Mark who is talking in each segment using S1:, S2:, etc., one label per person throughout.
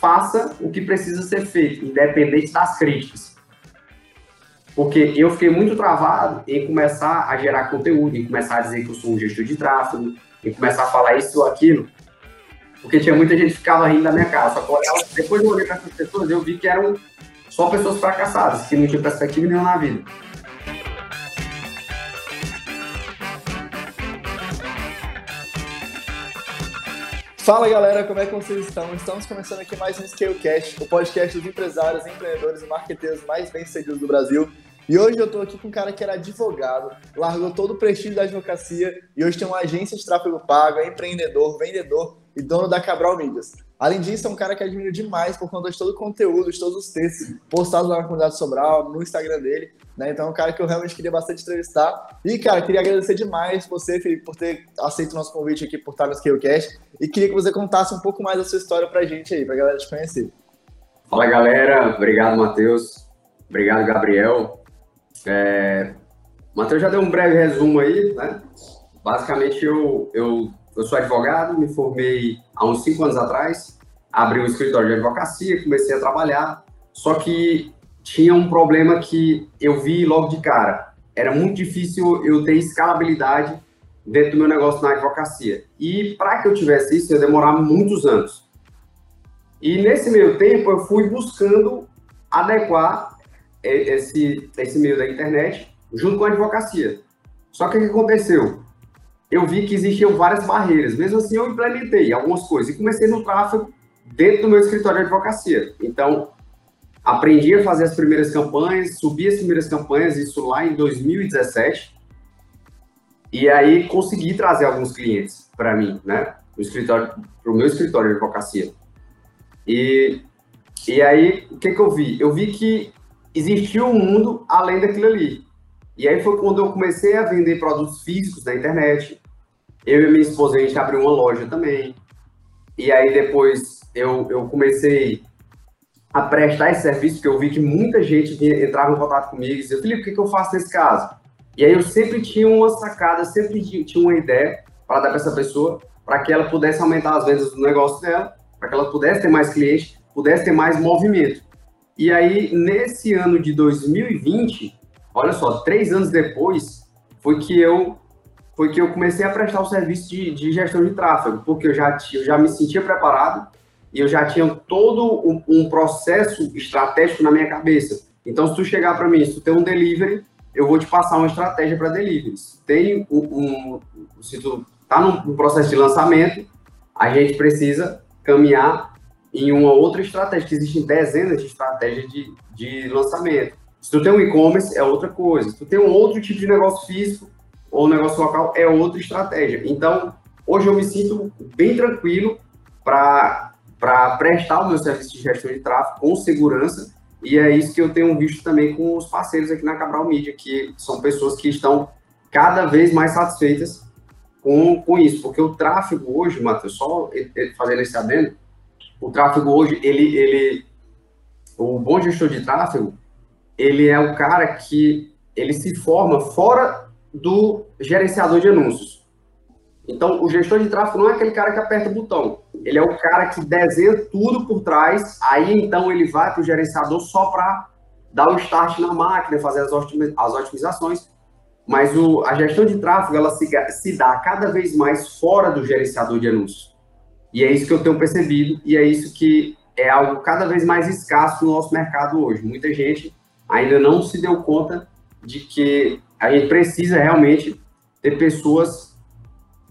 S1: faça o que precisa ser feito, independente das críticas. Porque eu fiquei muito travado em começar a gerar conteúdo, em começar a dizer que eu sou um gestor de tráfego, em começar a falar isso ou aquilo, porque tinha muita gente que ficava rindo da minha cara. Só que depois de olhar para essas pessoas, eu vi que eram só pessoas fracassadas, que não tinham perspectiva nenhuma na vida.
S2: Fala galera, como é que vocês estão? Estamos começando aqui mais um Scalecast, o podcast dos empresários, empreendedores e marqueteiros mais bem-sucedidos do Brasil. E hoje eu estou aqui com um cara que era advogado, largou todo o prestígio da advocacia e hoje tem uma agência de tráfego pago, é empreendedor, vendedor e dono da Cabral Mídias. Além disso, é um cara que admiro demais por conta de todo o conteúdo, de todos os textos postados lá na comunidade Sobral, no Instagram dele. Né? Então é um cara que eu realmente queria bastante entrevistar. E, cara, queria agradecer demais você, Felipe, por ter aceito o nosso convite aqui por estar no Scalecast. E queria que você contasse um pouco mais da sua história pra gente aí, pra galera te conhecer.
S1: Fala, galera. Obrigado, Matheus. Obrigado, Gabriel. É, Matheus já deu um breve resumo aí, né? Basicamente, eu, eu, eu sou advogado, me formei há uns cinco anos atrás, abri um escritório de advocacia, comecei a trabalhar, só que tinha um problema que eu vi logo de cara. Era muito difícil eu ter escalabilidade dentro do meu negócio na advocacia. E para que eu tivesse isso, ia demorar muitos anos. E nesse meio tempo, eu fui buscando adequar esse, esse meio da internet junto com a advocacia. Só que o que aconteceu? Eu vi que existiam várias barreiras. Mesmo assim, eu implementei algumas coisas e comecei no tráfego dentro do meu escritório de advocacia. Então, aprendi a fazer as primeiras campanhas, subi as primeiras campanhas, isso lá em 2017. E aí consegui trazer alguns clientes para mim, né? Escritório, para o meu escritório de advocacia. E, e aí, o que, que eu vi? Eu vi que existia um mundo além daquilo ali. E aí foi quando eu comecei a vender produtos físicos na internet. Eu e minha esposa, a gente abriu uma loja também. E aí depois eu, eu comecei a prestar esse serviço, porque eu vi que muita gente entrava em contato comigo e dizia, Felipe, o que, que eu faço nesse caso? E aí eu sempre tinha uma sacada, sempre tinha uma ideia para dar para essa pessoa, para que ela pudesse aumentar as vendas do negócio dela, para que ela pudesse ter mais clientes, pudesse ter mais movimento. E aí, nesse ano de 2020, olha só, três anos depois, foi que eu foi que eu comecei a prestar o serviço de, de gestão de tráfego, porque eu já, eu já me sentia preparado e eu já tinha todo um, um processo estratégico na minha cabeça. Então, se tu chegar para mim, se tu tem um delivery, eu vou te passar uma estratégia para delivery. Se tem um, um, se tu tá num processo de lançamento, a gente precisa caminhar em uma outra estratégia, que existem dezenas de estratégias de, de lançamento. Se tu tem um e-commerce, é outra coisa. Se tu tem um outro tipo de negócio físico ou negócio local, é outra estratégia. Então, hoje eu me sinto bem tranquilo para prestar o meu serviço de gestão de tráfego com segurança, e é isso que eu tenho visto também com os parceiros aqui na Cabral Media, que são pessoas que estão cada vez mais satisfeitas com, com isso, porque o tráfego hoje, Matheus, só fazendo esse adendo, o tráfego hoje, ele, ele, o bom gestor de tráfego, ele é o cara que ele se forma fora do gerenciador de anúncios. Então, o gestor de tráfego não é aquele cara que aperta o botão. Ele é o cara que desenha tudo por trás. Aí, então, ele vai para o gerenciador só para dar o start na máquina, fazer as, as otimizações. Mas o, a gestão de tráfego, ela se, se dá cada vez mais fora do gerenciador de anúncios. E é isso que eu tenho percebido e é isso que é algo cada vez mais escasso no nosso mercado hoje. Muita gente ainda não se deu conta de que a gente precisa realmente ter pessoas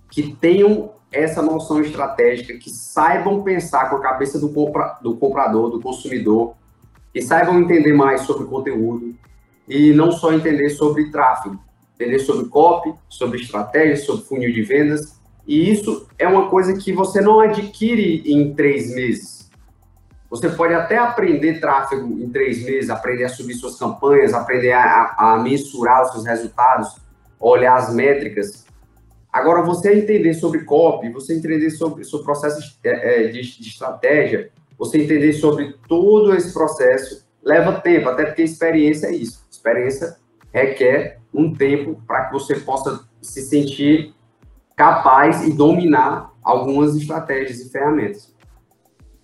S1: que tenham essa noção estratégica, que saibam pensar com a cabeça do, compra, do comprador, do consumidor, que saibam entender mais sobre conteúdo e não só entender sobre tráfego, entender sobre copy, sobre estratégia, sobre funil de vendas, e isso é uma coisa que você não adquire em três meses. Você pode até aprender tráfego em três meses, aprender a subir suas campanhas, aprender a, a mensurar os seus resultados, olhar as métricas. Agora, você entender sobre copy, você entender sobre o processo é, é, de, de estratégia, você entender sobre todo esse processo, leva tempo, até porque experiência é isso. Experiência requer um tempo para que você possa se sentir capaz e dominar algumas estratégias e ferramentas.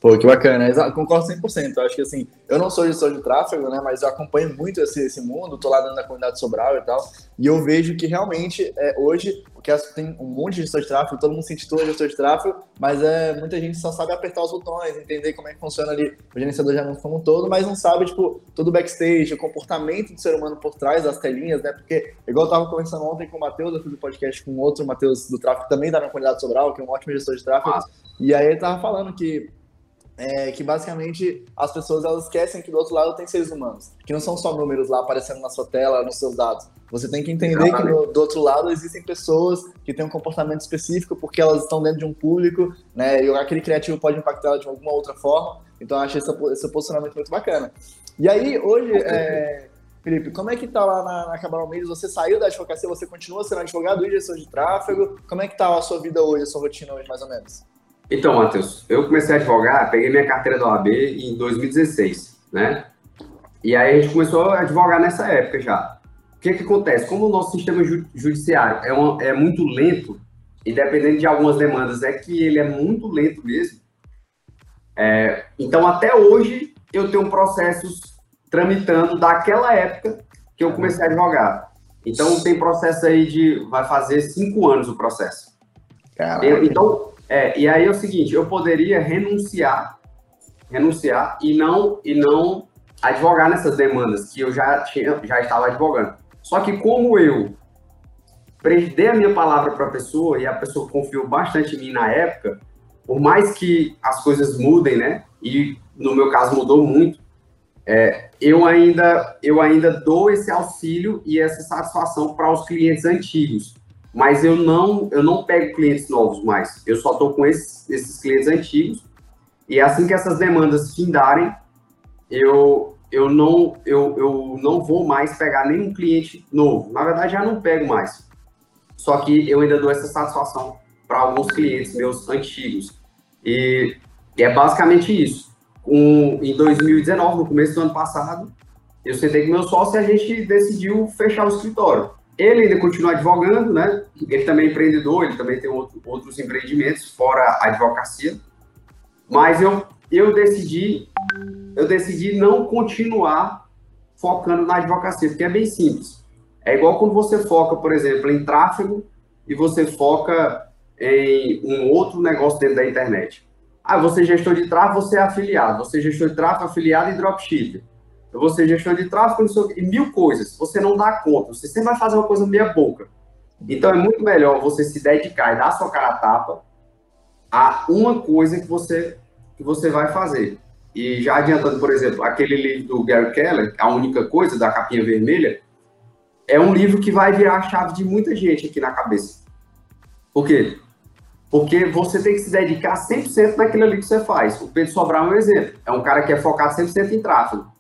S2: Pô, que bacana. Concordo 100%. Eu acho que assim, eu não sou gestor de tráfego, né, mas eu acompanho muito esse, esse mundo, tô lá dentro da comunidade Sobral e tal, e eu vejo que realmente é, hoje, porque tem um monte de gestor de tráfego, todo mundo se intitula gestor de tráfego, mas é, muita gente só sabe apertar os botões, entender como é que funciona ali o gerenciador de anúncios como um todo, mas não sabe, tipo, todo o backstage, o comportamento do ser humano por trás das telinhas, né, porque, igual eu tava conversando ontem com o Matheus, eu fiz um podcast com outro, Matheus do tráfego, também tá na comunidade Sobral, que é um ótimo gestor de tráfego, ah. e aí ele tava falando que é, que basicamente as pessoas elas esquecem que do outro lado tem seres humanos, que não são só números lá aparecendo na sua tela, nos seus dados. Você tem que entender que do, do, outro lado existem pessoas que têm um comportamento específico porque elas estão dentro de um público, né? E aquele criativo pode impactar de alguma outra forma. Então eu acho esse, esse posicionamento muito bacana. E aí, hoje, é, Felipe, como é que tá lá na, na Cabral Medios? Você saiu da advocacia, você continua sendo advogado e gestor de tráfego? Como é que tá a sua vida hoje, a sua rotina hoje, mais ou menos?
S1: Então, Matheus, eu comecei a advogar, peguei minha carteira da OAB em 2016, né? E aí a gente começou a advogar nessa época já. O que que acontece? Como o nosso sistema judiciário é, é muito lento, e dependendo de algumas demandas, é que ele é muito lento mesmo. É, então, até hoje, eu tenho processos tramitando daquela época que eu comecei a advogar. Então, tem processo aí de... vai fazer cinco anos o processo. Caraca. Então, é, e aí é o seguinte, eu poderia renunciar, renunciar e não e não advogar nessas demandas que eu já tinha, já estava advogando. Só que como eu dei a minha palavra para a pessoa e a pessoa confiou bastante em mim na época, por mais que as coisas mudem, né? E no meu caso mudou muito, é, eu ainda eu ainda dou esse auxílio e essa satisfação para os clientes antigos mas eu não eu não pego clientes novos mais. Eu só estou com esses, esses clientes antigos e assim que essas demandas findarem, eu eu não eu, eu não vou mais pegar nenhum cliente novo. Na verdade, já não pego mais. Só que eu ainda dou essa satisfação para alguns clientes meus antigos. E, e é basicamente isso. Um, em 2019, no começo do ano passado, eu sentei com meu sócio e a gente decidiu fechar o escritório. Ele ainda continua advogando, né? Ele também é empreendedor, ele também tem outro, outros empreendimentos fora a advocacia. Mas eu, eu decidi eu decidi não continuar focando na advocacia, porque é bem simples. É igual quando você foca, por exemplo, em tráfego e você foca em um outro negócio dentro da internet. Ah, você é gestor de tráfego, você é afiliado. Você é gestor de tráfego, afiliado e dropshipper eu vou ser gestor de tráfego, e mil coisas. Você não dá conta, você sempre vai fazer uma coisa meia boca. Então é muito melhor você se dedicar e dar sua cara a tapa a uma coisa que você, que você vai fazer. E já adiantando, por exemplo, aquele livro do Gary Keller, A Única Coisa, da capinha vermelha, é um livro que vai virar a chave de muita gente aqui na cabeça. Por quê? Porque você tem que se dedicar 100% naquilo ali que você faz. O Pedro Sobral é um exemplo. É um cara que é focado 100% em tráfego.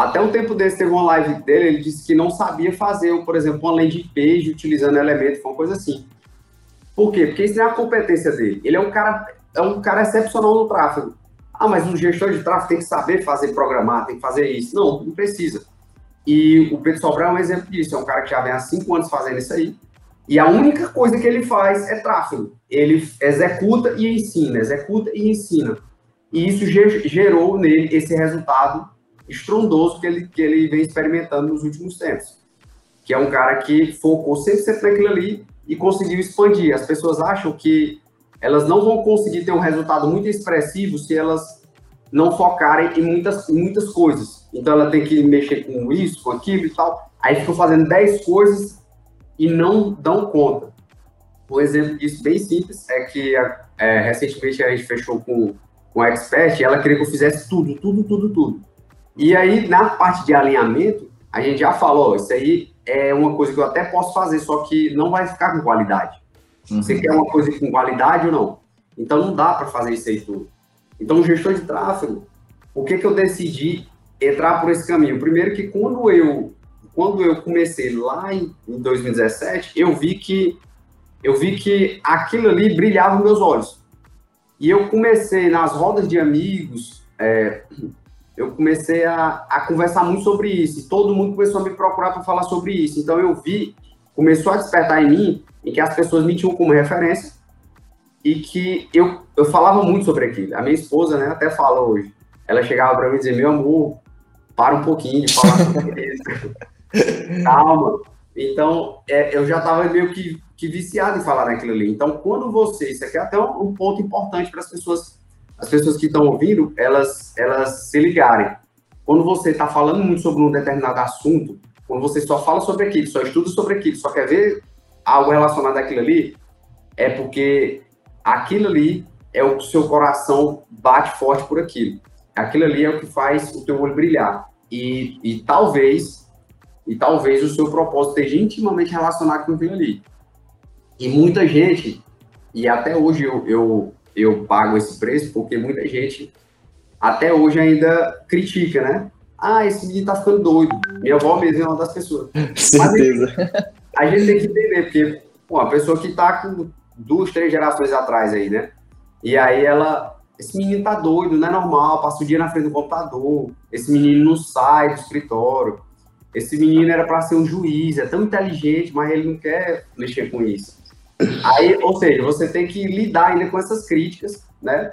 S1: Até um tempo desse teve uma live dele, ele disse que não sabia fazer, por exemplo, uma landing page utilizando elementos, foi uma coisa assim. Por quê? Porque isso é a competência dele. Ele é um cara, é um cara excepcional no tráfego. Ah, mas um gestor de tráfego tem que saber fazer programar, tem que fazer isso. Não, não precisa. E o Pedro Sobral é um exemplo disso. É um cara que já vem há cinco anos fazendo isso aí. E a única coisa que ele faz é tráfego. Ele executa e ensina, executa e ensina. E isso gerou nele esse resultado estrondoso que ele, que ele vem experimentando nos últimos tempos. Que é um cara que focou 100% naquilo ali e conseguiu expandir. As pessoas acham que elas não vão conseguir ter um resultado muito expressivo se elas não focarem em muitas, em muitas coisas. Então ela tem que mexer com isso, com aquilo e tal. Aí ficam fazendo 10 coisas e não dão conta. Um exemplo disso bem simples é que é, recentemente a gente fechou com, com a Expert e ela queria que eu fizesse tudo, tudo, tudo, tudo. E aí, na parte de alinhamento, a gente já falou, isso aí é uma coisa que eu até posso fazer, só que não vai ficar com qualidade. Uhum. Você quer uma coisa com qualidade ou não? Então não dá para fazer isso aí tudo. Então, gestor de tráfego, o que que eu decidi entrar por esse caminho? Primeiro que quando eu quando eu comecei lá em, em 2017, eu vi que eu vi que aquilo ali brilhava nos meus olhos. E eu comecei nas rodas de amigos, é, eu comecei a, a conversar muito sobre isso. E todo mundo começou a me procurar para falar sobre isso. Então eu vi, começou a despertar em mim, em que as pessoas me tinham como referência. e que eu, eu falava muito sobre aquilo. A minha esposa, né, até fala hoje. Ela chegava para mim e dizia: Meu amor, para um pouquinho de falar sobre isso. Calma. Então, é, eu já estava meio que, que, viciado em falar naquilo ali. Então, quando você, isso aqui é até um, um ponto importante para as pessoas, as pessoas que estão ouvindo, elas, elas se ligarem. Quando você está falando muito sobre um determinado assunto, quando você só fala sobre aquilo, só estuda sobre aquilo, só quer ver algo relacionado àquilo ali, é porque aquilo ali é o que o seu coração bate forte por aquilo. Aquilo ali é o que faz o teu olho brilhar. E, e talvez e talvez o seu propósito esteja intimamente relacionado com aquilo ali. E muita gente, e até hoje eu, eu, eu pago esse preço, porque muita gente até hoje ainda critica, né? Ah, esse menino tá ficando doido. Minha avó mesmo é uma das pessoas.
S2: Certeza.
S1: a gente tem que entender, porque pô, a pessoa que tá com duas, três gerações atrás aí, né? E aí ela, esse menino tá doido, não é normal, passa o dia na frente do computador, esse menino não sai do escritório, esse menino era para ser um juiz, é tão inteligente, mas ele não quer mexer com isso. Aí, ou seja, você tem que lidar ainda com essas críticas, né?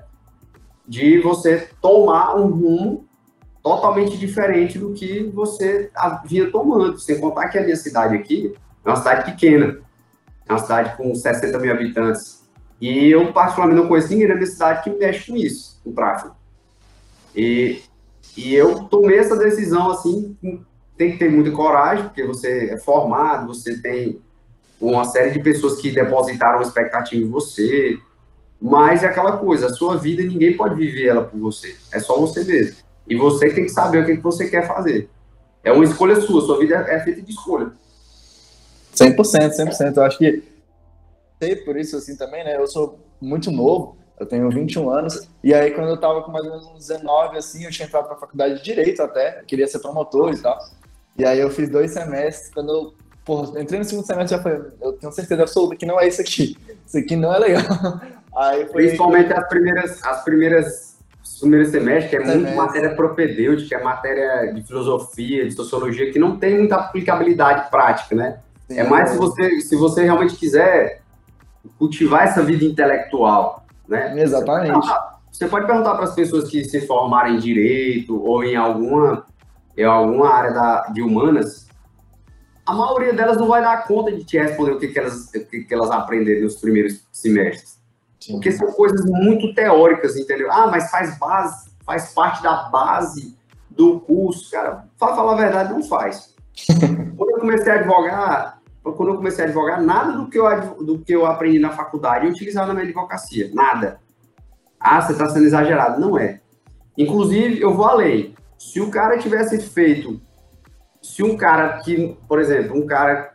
S1: De você tomar um rumo totalmente diferente do que você vinha tomando. Sem contar que a minha cidade aqui é uma cidade pequena, é uma cidade com 60 mil habitantes. E eu, particularmente, não conheço ninguém na minha cidade que mexe com isso, com tráfego. E, e eu tomei essa decisão, assim, tem que ter muita coragem, porque você é formado, você tem uma série de pessoas que depositaram expectativa em você, mas é aquela coisa, a sua vida ninguém pode viver ela por você, é só você mesmo. E você tem que saber o que, você quer fazer. É uma escolha sua, sua vida é feita de escolha.
S2: 100%, 100%. Eu acho que sei por isso assim também, né? Eu sou muito novo, eu tenho 21 anos, e aí quando eu tava com mais ou menos uns 19, assim, eu tinha entrado pra faculdade de Direito até, queria ser promotor e tal. E aí eu fiz dois semestres, quando eu porra, entrei no segundo semestre já falei, eu tenho certeza absoluta que não é isso aqui. Isso aqui não é legal.
S1: Aí foi... Principalmente as primeiras, as primeiras, os primeiros semestres, que é muito matéria propedêutica, é matéria de filosofia, de sociologia, que não tem muita aplicabilidade prática, né? Sim, é mais se você, se você realmente quiser cultivar essa vida intelectual, né?
S2: Exatamente.
S1: Você pode perguntar para as pessoas que se formarem em direito ou em alguma em alguma área da, de humanas, a maioria delas não vai dar conta de te responder o que, que, elas, o que, que elas aprenderam nos primeiros semestres. Sim. Porque são coisas muito teóricas, entendeu? Ah, mas faz base, faz parte da base do curso. Cara, para falar a verdade, não faz. quando eu comecei a advogar, quando eu comecei a advogar, nada do que eu, do que eu aprendi na faculdade eu utilizava na minha advocacia. Nada. Ah, você está sendo exagerado. Não é. Inclusive, eu vou além. Se o cara tivesse feito, se um cara que, por exemplo, um cara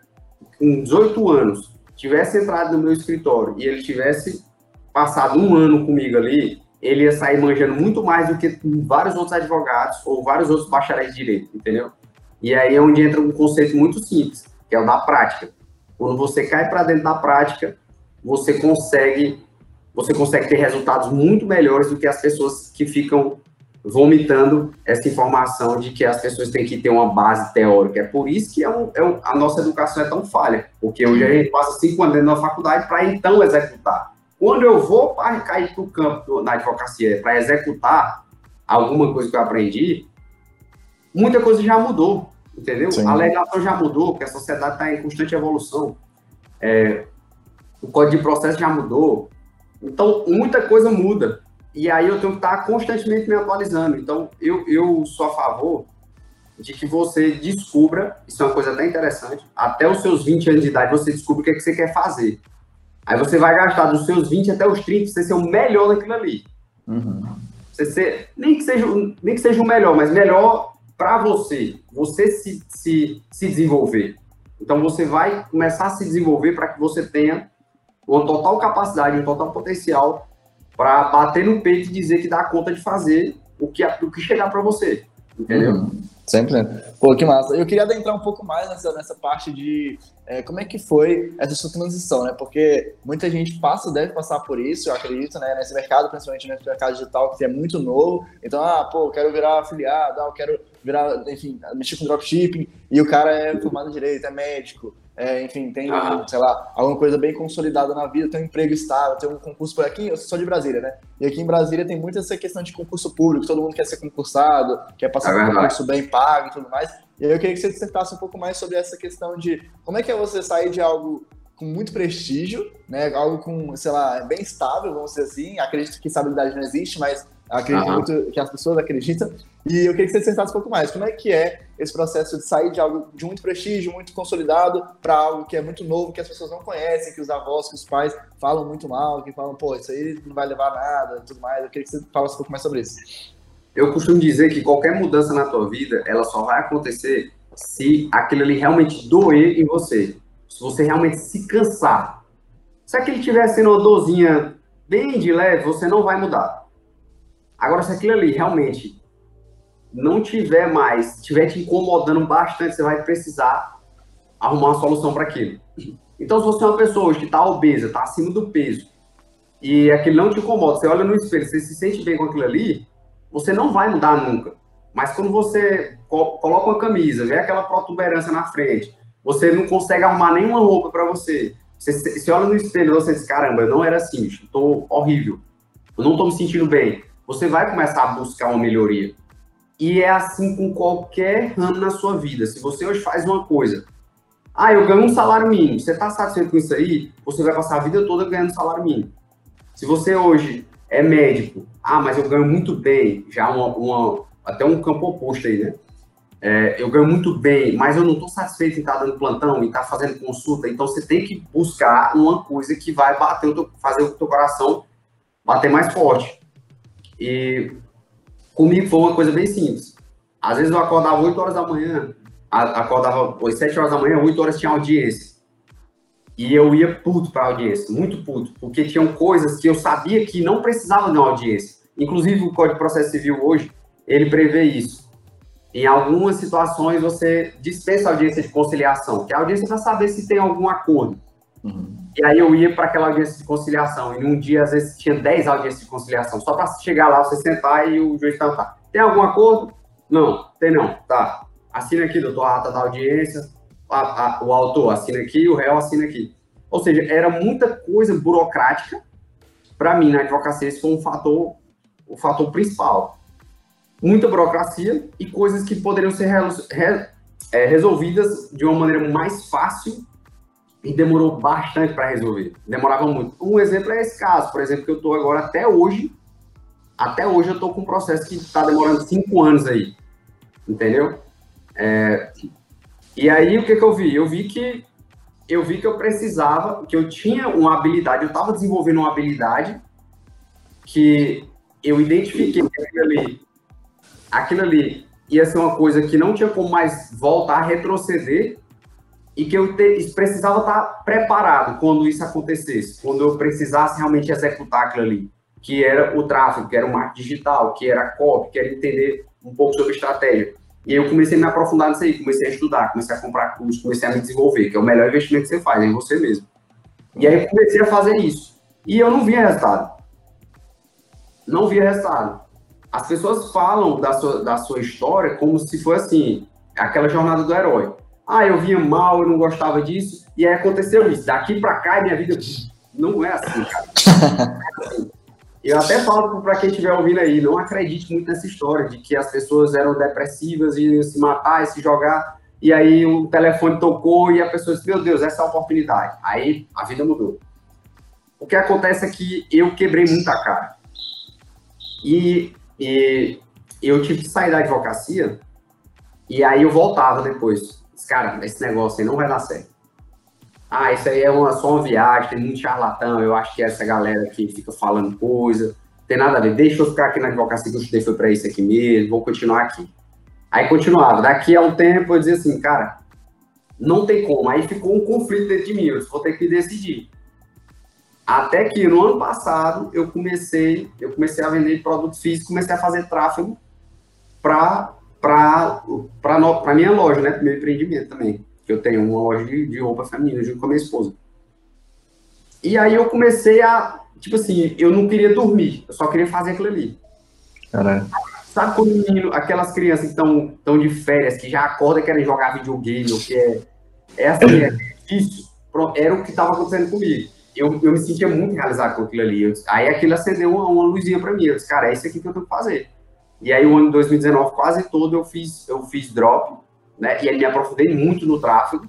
S1: com 18 anos tivesse entrado no meu escritório e ele tivesse passado um ano comigo ali, ele ia sair manjando muito mais do que vários outros advogados ou vários outros bacharéis de direito, entendeu? E aí é onde entra um conceito muito simples, que é o da prática. Quando você cai para dentro da prática, você consegue você consegue ter resultados muito melhores do que as pessoas que ficam vomitando essa informação de que as pessoas têm que ter uma base teórica. É por isso que é um, é um, a nossa educação é tão falha, porque hoje a gente passa cinco anos na faculdade para então executar. Quando eu vou para cair para o campo na advocacia para executar alguma coisa que eu aprendi, muita coisa já mudou, entendeu? Sim. A legislação já mudou, porque a sociedade está em constante evolução. É, o código de processo já mudou. Então, muita coisa muda. E aí eu tenho que estar constantemente me atualizando. Então, eu, eu sou a favor de que você descubra, isso é uma coisa até interessante, até os seus 20 anos de idade você descobre o que, é que você quer fazer. Aí você vai gastar dos seus 20 até os 30, você ser o melhor naquilo ali. Uhum. Você ser, nem que seja, nem que seja o melhor, mas melhor para você, você se, se, se desenvolver. Então você vai começar a se desenvolver para que você tenha uma total capacidade, um total potencial para bater no peito e dizer que dá conta de fazer o que, o que chegar para você. Entendeu? Uhum.
S2: Sempre. Pô, que massa. Eu queria adentrar um pouco mais nessa, nessa parte de é, como é que foi essa sua transição, né? Porque muita gente passa, deve passar por isso, eu acredito, né? Nesse mercado, principalmente nesse mercado digital, que é muito novo. Então, ah, pô, eu quero virar afiliado, ah, eu quero virar, enfim, mexer com dropshipping, e o cara é formado em direito, é médico, é, enfim, tem, ah. sei lá, alguma coisa bem consolidada na vida, tem um emprego estável, tem um concurso por aqui, eu sou de Brasília, né? E aqui em Brasília tem muito essa questão de concurso público, todo mundo quer ser concursado, quer passar é por um concurso bem pago e tudo mais. E aí eu queria que você dissertasse um pouco mais sobre essa questão de como é que é você sair de algo com muito prestígio, né? Algo com, sei lá, bem estável, vamos dizer assim. Acredito que estabilidade não existe, mas acredito uhum. muito que as pessoas acreditam. E eu queria que você sentasse um pouco mais. Como é que é esse processo de sair de algo de muito prestígio, muito consolidado, para algo que é muito novo, que as pessoas não conhecem, que os avós, que os pais falam muito mal, que falam, pô, isso aí não vai levar a nada e tudo mais. Eu queria que você falasse um pouco mais sobre isso.
S1: Eu costumo dizer que qualquer mudança na tua vida, ela só vai acontecer se aquilo ali realmente doer em você se você realmente se cansar, se aquilo estiver sendo uma dorzinha bem de leve, você não vai mudar. Agora, se aquilo ali realmente não tiver mais, estiver te incomodando bastante, você vai precisar arrumar uma solução para aquilo. Então, se você é uma pessoa hoje que está obesa, está acima do peso, e aquilo não te incomoda, você olha no espelho, você se sente bem com aquilo ali, você não vai mudar nunca. Mas quando você coloca uma camisa, vê aquela protuberância na frente, você não consegue arrumar nenhuma roupa para você. você. Você olha no espelho e você diz, caramba, eu não era assim, estou horrível. Eu não estou me sentindo bem. Você vai começar a buscar uma melhoria. E é assim com qualquer ramo na sua vida. Se você hoje faz uma coisa, ah, eu ganho um salário mínimo. Você está satisfeito com isso aí? Você vai passar a vida toda ganhando salário mínimo. Se você hoje é médico, ah, mas eu ganho muito bem, já uma, uma até um campo oposto aí, né? é, eu ganho muito bem, mas eu não estou satisfeito em estar tá dando plantão, em estar tá fazendo consulta. Então você tem que buscar uma coisa que vai bater fazer o teu coração bater mais forte. E comigo foi uma coisa bem simples. Às vezes eu acordava 8 horas da manhã, acordava às 7 horas da manhã, 8 horas tinha audiência. E eu ia puto para audiência, muito puto, porque tinham coisas que eu sabia que não precisava de uma audiência. Inclusive o Código de Processo Civil hoje, ele prevê isso em algumas situações você dispensa a audiência de conciliação, que é a audiência para saber se tem algum acordo. Uhum. E aí eu ia para aquela audiência de conciliação, e num dia às vezes tinha 10 audiências de conciliação, só para chegar lá, você sentar e o juiz perguntar: tem algum acordo? Não, tem não. Tá. Assina aqui, doutor, a ata da audiência, a, a, o autor assina aqui, o réu assina aqui. Ou seja, era muita coisa burocrática. Para mim, na advocacia, esse foi um fator, o fator principal muita burocracia e coisas que poderiam ser re, é, resolvidas de uma maneira mais fácil e demorou bastante para resolver. Demorava muito. Um exemplo é esse caso, por exemplo, que eu estou agora até hoje. Até hoje eu estou com um processo que está demorando cinco anos aí. Entendeu? É, e aí o que, que eu vi? Eu vi que eu vi que eu precisava, que eu tinha uma habilidade, eu estava desenvolvendo uma habilidade que eu identifiquei que ali aquilo ali ia ser uma coisa que não tinha como mais voltar a retroceder e que eu te, precisava estar preparado quando isso acontecesse, quando eu precisasse realmente executar aquilo ali, que era o tráfego, que era o marketing digital, que era a copy, que era entender um pouco sobre estratégia. E aí eu comecei a me aprofundar nisso aí, comecei a estudar, comecei a comprar cursos, comecei a me desenvolver, que é o melhor investimento que você faz, é em você mesmo. E aí comecei a fazer isso. E eu não via resultado. Não via resultado as pessoas falam da sua, da sua história como se fosse assim, aquela jornada do herói. Ah, eu vinha mal, eu não gostava disso, e aí aconteceu isso. Daqui para cá, minha vida não é assim, cara. Eu até falo para quem estiver ouvindo aí, não acredite muito nessa história de que as pessoas eram depressivas e se matar e se jogar, e aí o telefone tocou e a pessoa disse, meu Deus, essa é a oportunidade. Aí a vida mudou. O que acontece é que eu quebrei muita cara. E e eu tive que sair da advocacia e aí eu voltava depois. Cara, esse negócio aí não vai dar certo. Ah, isso aí é uma, só uma viagem, tem muito charlatão, eu acho que é essa galera que fica falando coisa, tem nada a ver, deixa eu ficar aqui na advocacia que eu estudei foi para isso aqui mesmo, vou continuar aqui. Aí continuava, daqui a um tempo eu dizia assim, cara, não tem como, aí ficou um conflito dentro de mim, eu vou ter que decidir. Até que no ano passado eu comecei, eu comecei a vender produtos físicos, comecei a fazer tráfego para para minha loja, né, para meu empreendimento também, que eu tenho uma loja de, de roupa feminina junto com a minha esposa. E aí eu comecei a, tipo assim, eu não queria dormir, eu só queria fazer aquilo ali.
S2: Caralho.
S1: Sabe quando menino, aquelas crianças que estão de férias, que já acordam e querem jogar videogame, ou que é, é assim, é, difícil, era o que estava acontecendo comigo. Eu, eu me sentia muito realizado com aquilo ali. Eu, aí aquilo acendeu uma, uma luzinha para mim. Eu disse, cara, é isso aqui que eu tenho que fazer. E aí o ano 2019 quase todo eu fiz, eu fiz drop, né? E aí me aprofundei muito no tráfego,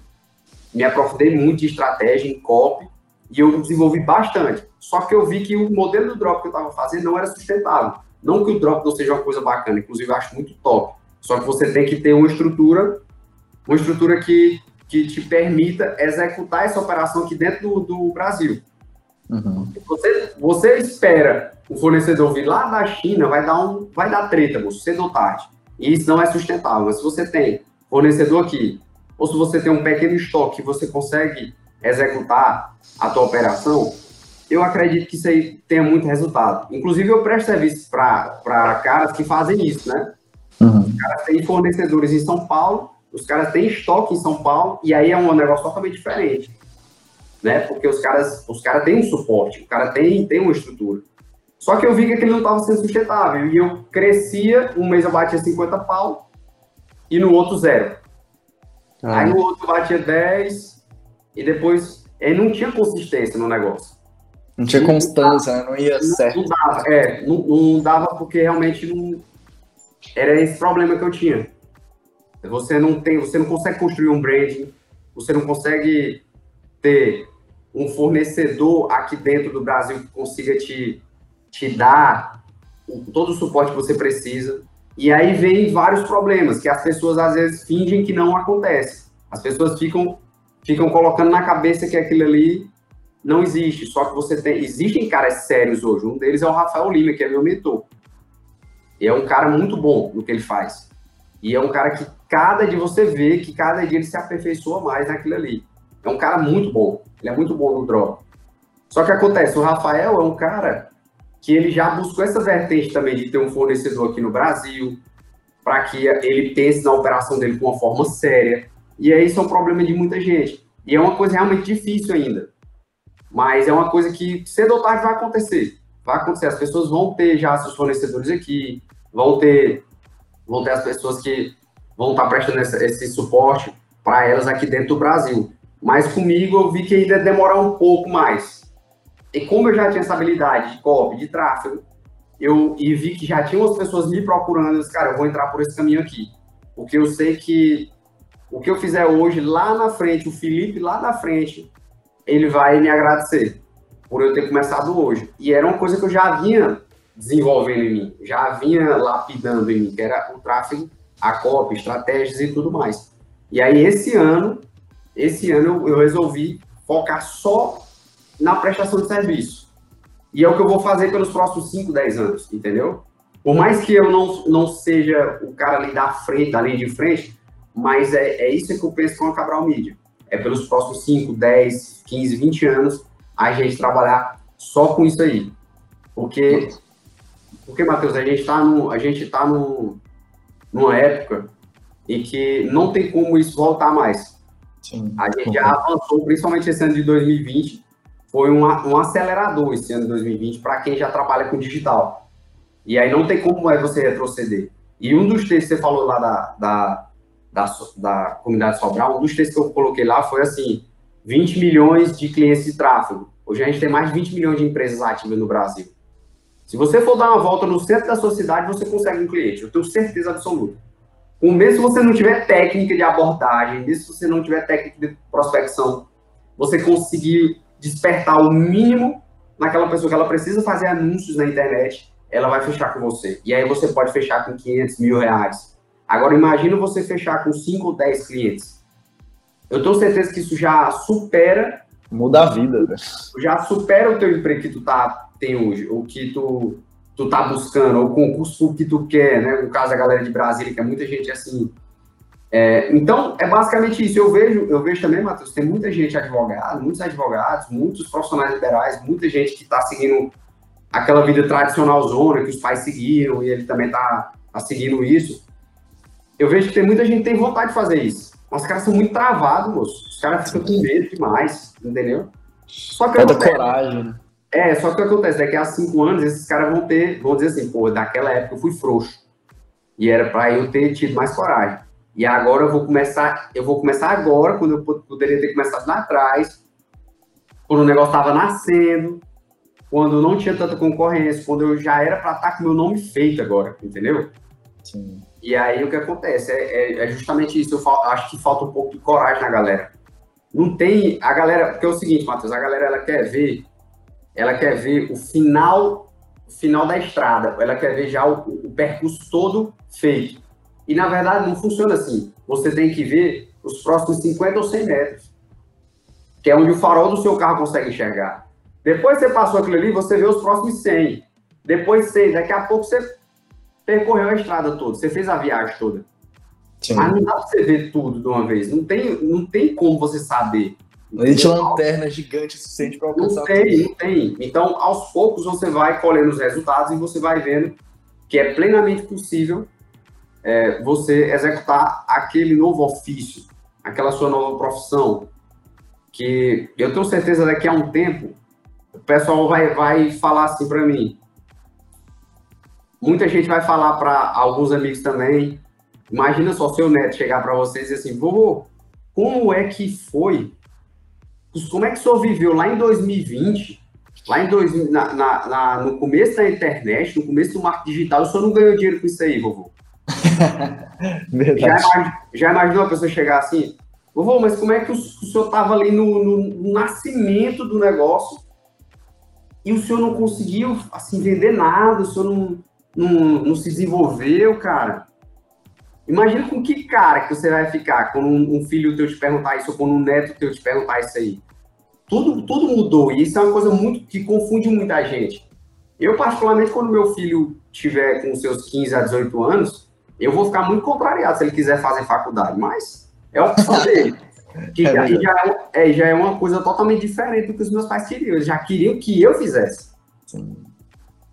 S1: me aprofundei muito em estratégia, em copy, e eu desenvolvi bastante. Só que eu vi que o modelo do drop que eu estava fazendo não era sustentável. Não que o drop não seja uma coisa bacana, inclusive eu acho muito top. Só que você tem que ter uma estrutura, uma estrutura que, que te permita executar essa operação aqui dentro do, do Brasil. Uhum. Você, você espera o fornecedor vir lá da China, vai dar, um, vai dar treta, moço, cedo ou tarde. E isso não é sustentável. Mas se você tem fornecedor aqui, ou se você tem um pequeno estoque que você consegue executar a tua operação, eu acredito que isso aí tenha muito resultado. Inclusive, eu presto serviço para caras que fazem isso, né? Uhum. Os caras têm fornecedores em São Paulo, os caras têm estoque em São Paulo, e aí é um negócio totalmente diferente. Né? Porque os caras, os caras têm um suporte, o cara tem, tem uma estrutura. Só que eu vi que aquilo não estava sendo sustentável. E eu crescia, um mês eu batia 50 pau, e no outro zero. Ah. Aí no outro batia 10, e depois ele não tinha consistência no negócio.
S2: Não tinha constância, não ia não, certo.
S1: Não dava, é, não, não dava porque realmente não. Era esse problema que eu tinha. Você não tem, você não consegue construir um branding, você não consegue ter um fornecedor aqui dentro do Brasil que consiga te, te dar todo o suporte que você precisa. E aí vem vários problemas que as pessoas às vezes fingem que não acontece. As pessoas ficam ficam colocando na cabeça que aquilo ali não existe. Só que você tem. Existem caras sérios hoje. Um deles é o Rafael Lima, que é meu mentor. E é um cara muito bom no que ele faz. E é um cara que cada dia você vê que cada dia ele se aperfeiçoa mais naquilo ali. É um cara muito bom. Ele é muito bom no drop. Só que acontece, o Rafael é um cara que ele já buscou essa vertente também de ter um fornecedor aqui no Brasil, para que ele pense na operação dele com uma forma séria. E aí isso é um problema de muita gente. E é uma coisa realmente difícil ainda. Mas é uma coisa que cedo ou tarde vai acontecer. Vai acontecer. As pessoas vão ter já seus fornecedores aqui, vão ter, vão ter as pessoas que vão estar prestando esse, esse suporte para elas aqui dentro do Brasil. Mas comigo eu vi que ainda ia demorar um pouco mais. E como eu já tinha essa habilidade de copy, de tráfego, eu e vi que já tinham as pessoas me procurando, eu disse, cara, eu vou entrar por esse caminho aqui. Porque eu sei que o que eu fizer hoje, lá na frente, o Felipe lá na frente, ele vai me agradecer por eu ter começado hoje. E era uma coisa que eu já vinha desenvolvendo em mim, já vinha lapidando em mim, que era o tráfego, a copy, estratégias e tudo mais. E aí, esse ano, esse ano eu resolvi focar só na prestação de serviço. E é o que eu vou fazer pelos próximos 5, 10 anos, entendeu? Por mais que eu não, não seja o cara ali da frente, da linha de frente, mas é, é isso que eu penso com a Cabral Mídia. É pelos próximos 5, 10, 15, 20 anos a gente trabalhar só com isso aí. Porque, porque Matheus, a gente está a gente tá no, numa época em que não tem como isso voltar mais. Sim, a gente já avançou, principalmente esse ano de 2020, foi um, um acelerador esse ano de 2020 para quem já trabalha com digital. E aí não tem como é você retroceder. E um dos textos que você falou lá da, da da, da comunidade Sobral, um dos textos que eu coloquei lá foi assim, 20 milhões de clientes de tráfego. Hoje a gente tem mais de 20 milhões de empresas ativas no Brasil. Se você for dar uma volta no centro da sua cidade, você consegue um cliente, eu tenho certeza absoluta. Mesmo se você não tiver técnica de abordagem, mesmo se você não tiver técnica de prospecção, você conseguir despertar o mínimo naquela pessoa que ela precisa fazer anúncios na internet, ela vai fechar com você. E aí você pode fechar com 500 mil reais, Agora, imagina você fechar com 5 ou 10 clientes. Eu tenho certeza que isso já supera.
S2: Muda a vida, né?
S1: Já supera o teu emprego que tu tá, tem hoje, o que tu, tu tá buscando, o concurso que tu quer, né? No caso, a galera de Brasília, que é muita gente assim. É, então, é basicamente isso. Eu vejo, eu vejo também, Matheus, tem muita gente advogada, muitos advogados, muitos profissionais liberais, muita gente que está seguindo aquela vida tradicional zona que os pais seguiram e ele também está tá seguindo isso eu vejo que tem muita gente que tem vontade de fazer isso. Mas os caras são muito travados, moço. Os caras ficam com medo demais, entendeu?
S2: Só que Falta coragem.
S1: É, só que o que acontece? Daqui a cinco anos, esses caras vão ter, vão dizer assim, pô, daquela época eu fui frouxo. E era para eu ter tido mais coragem. E agora eu vou começar, eu vou começar agora, quando eu poderia ter começado lá atrás, quando o negócio estava nascendo, quando não tinha tanta concorrência, quando eu já era para estar tá com meu nome feito agora, entendeu? Sim. E aí o que acontece? É, é, é justamente isso. Eu acho que falta um pouco de coragem na galera. Não tem. A galera. Porque é o seguinte, Matheus, a galera ela quer ver. Ela quer ver o final, o final da estrada. Ela quer ver já o, o percurso todo feito. E na verdade não funciona assim. Você tem que ver os próximos 50 ou 100 metros. Que é onde o farol do seu carro consegue enxergar. Depois você passou aquilo ali, você vê os próximos 100. Depois 100. Daqui a pouco você percorreu a estrada toda. Você fez a viagem toda. Sim. Mas não dá pra você ver tudo de uma vez. Não tem, não tem como você saber.
S2: Não existe lanterna gigante suficiente para alcançar.
S1: Não tem, não tem. Então, aos poucos, você vai colhendo os resultados e você vai vendo que é plenamente possível é, você executar aquele novo ofício, aquela sua nova profissão, que eu tenho certeza daqui a um tempo o pessoal vai, vai falar assim para mim. Muita gente vai falar para alguns amigos também. Imagina só seu neto chegar para vocês e assim, vovô, como é que foi? Como é que o senhor viveu lá em 2020? Lá em 2000, na, na, na, no começo da internet, no começo do marketing digital, o senhor não ganhou dinheiro com isso aí, vovô? já, imag, já imaginou a pessoa chegar assim? Vovô, mas como é que o, o senhor estava ali no, no, no, nascimento do negócio e o senhor não conseguiu assim, vender nada, o senhor não, não, não se desenvolveu, cara? Imagina com que cara que você vai ficar quando um, um filho teu te perguntar isso ou quando um neto teu te perguntar isso aí. Tudo, tudo mudou e isso é uma coisa muito que confunde muita gente. Eu, particularmente, quando meu filho tiver com seus 15 a 18 anos, eu vou ficar muito contrariado se ele quiser fazer faculdade, mas é o opção dele. Que é já, já, é, já é uma coisa totalmente diferente do que os meus pais queriam. Eles já queriam que eu fizesse. Sim.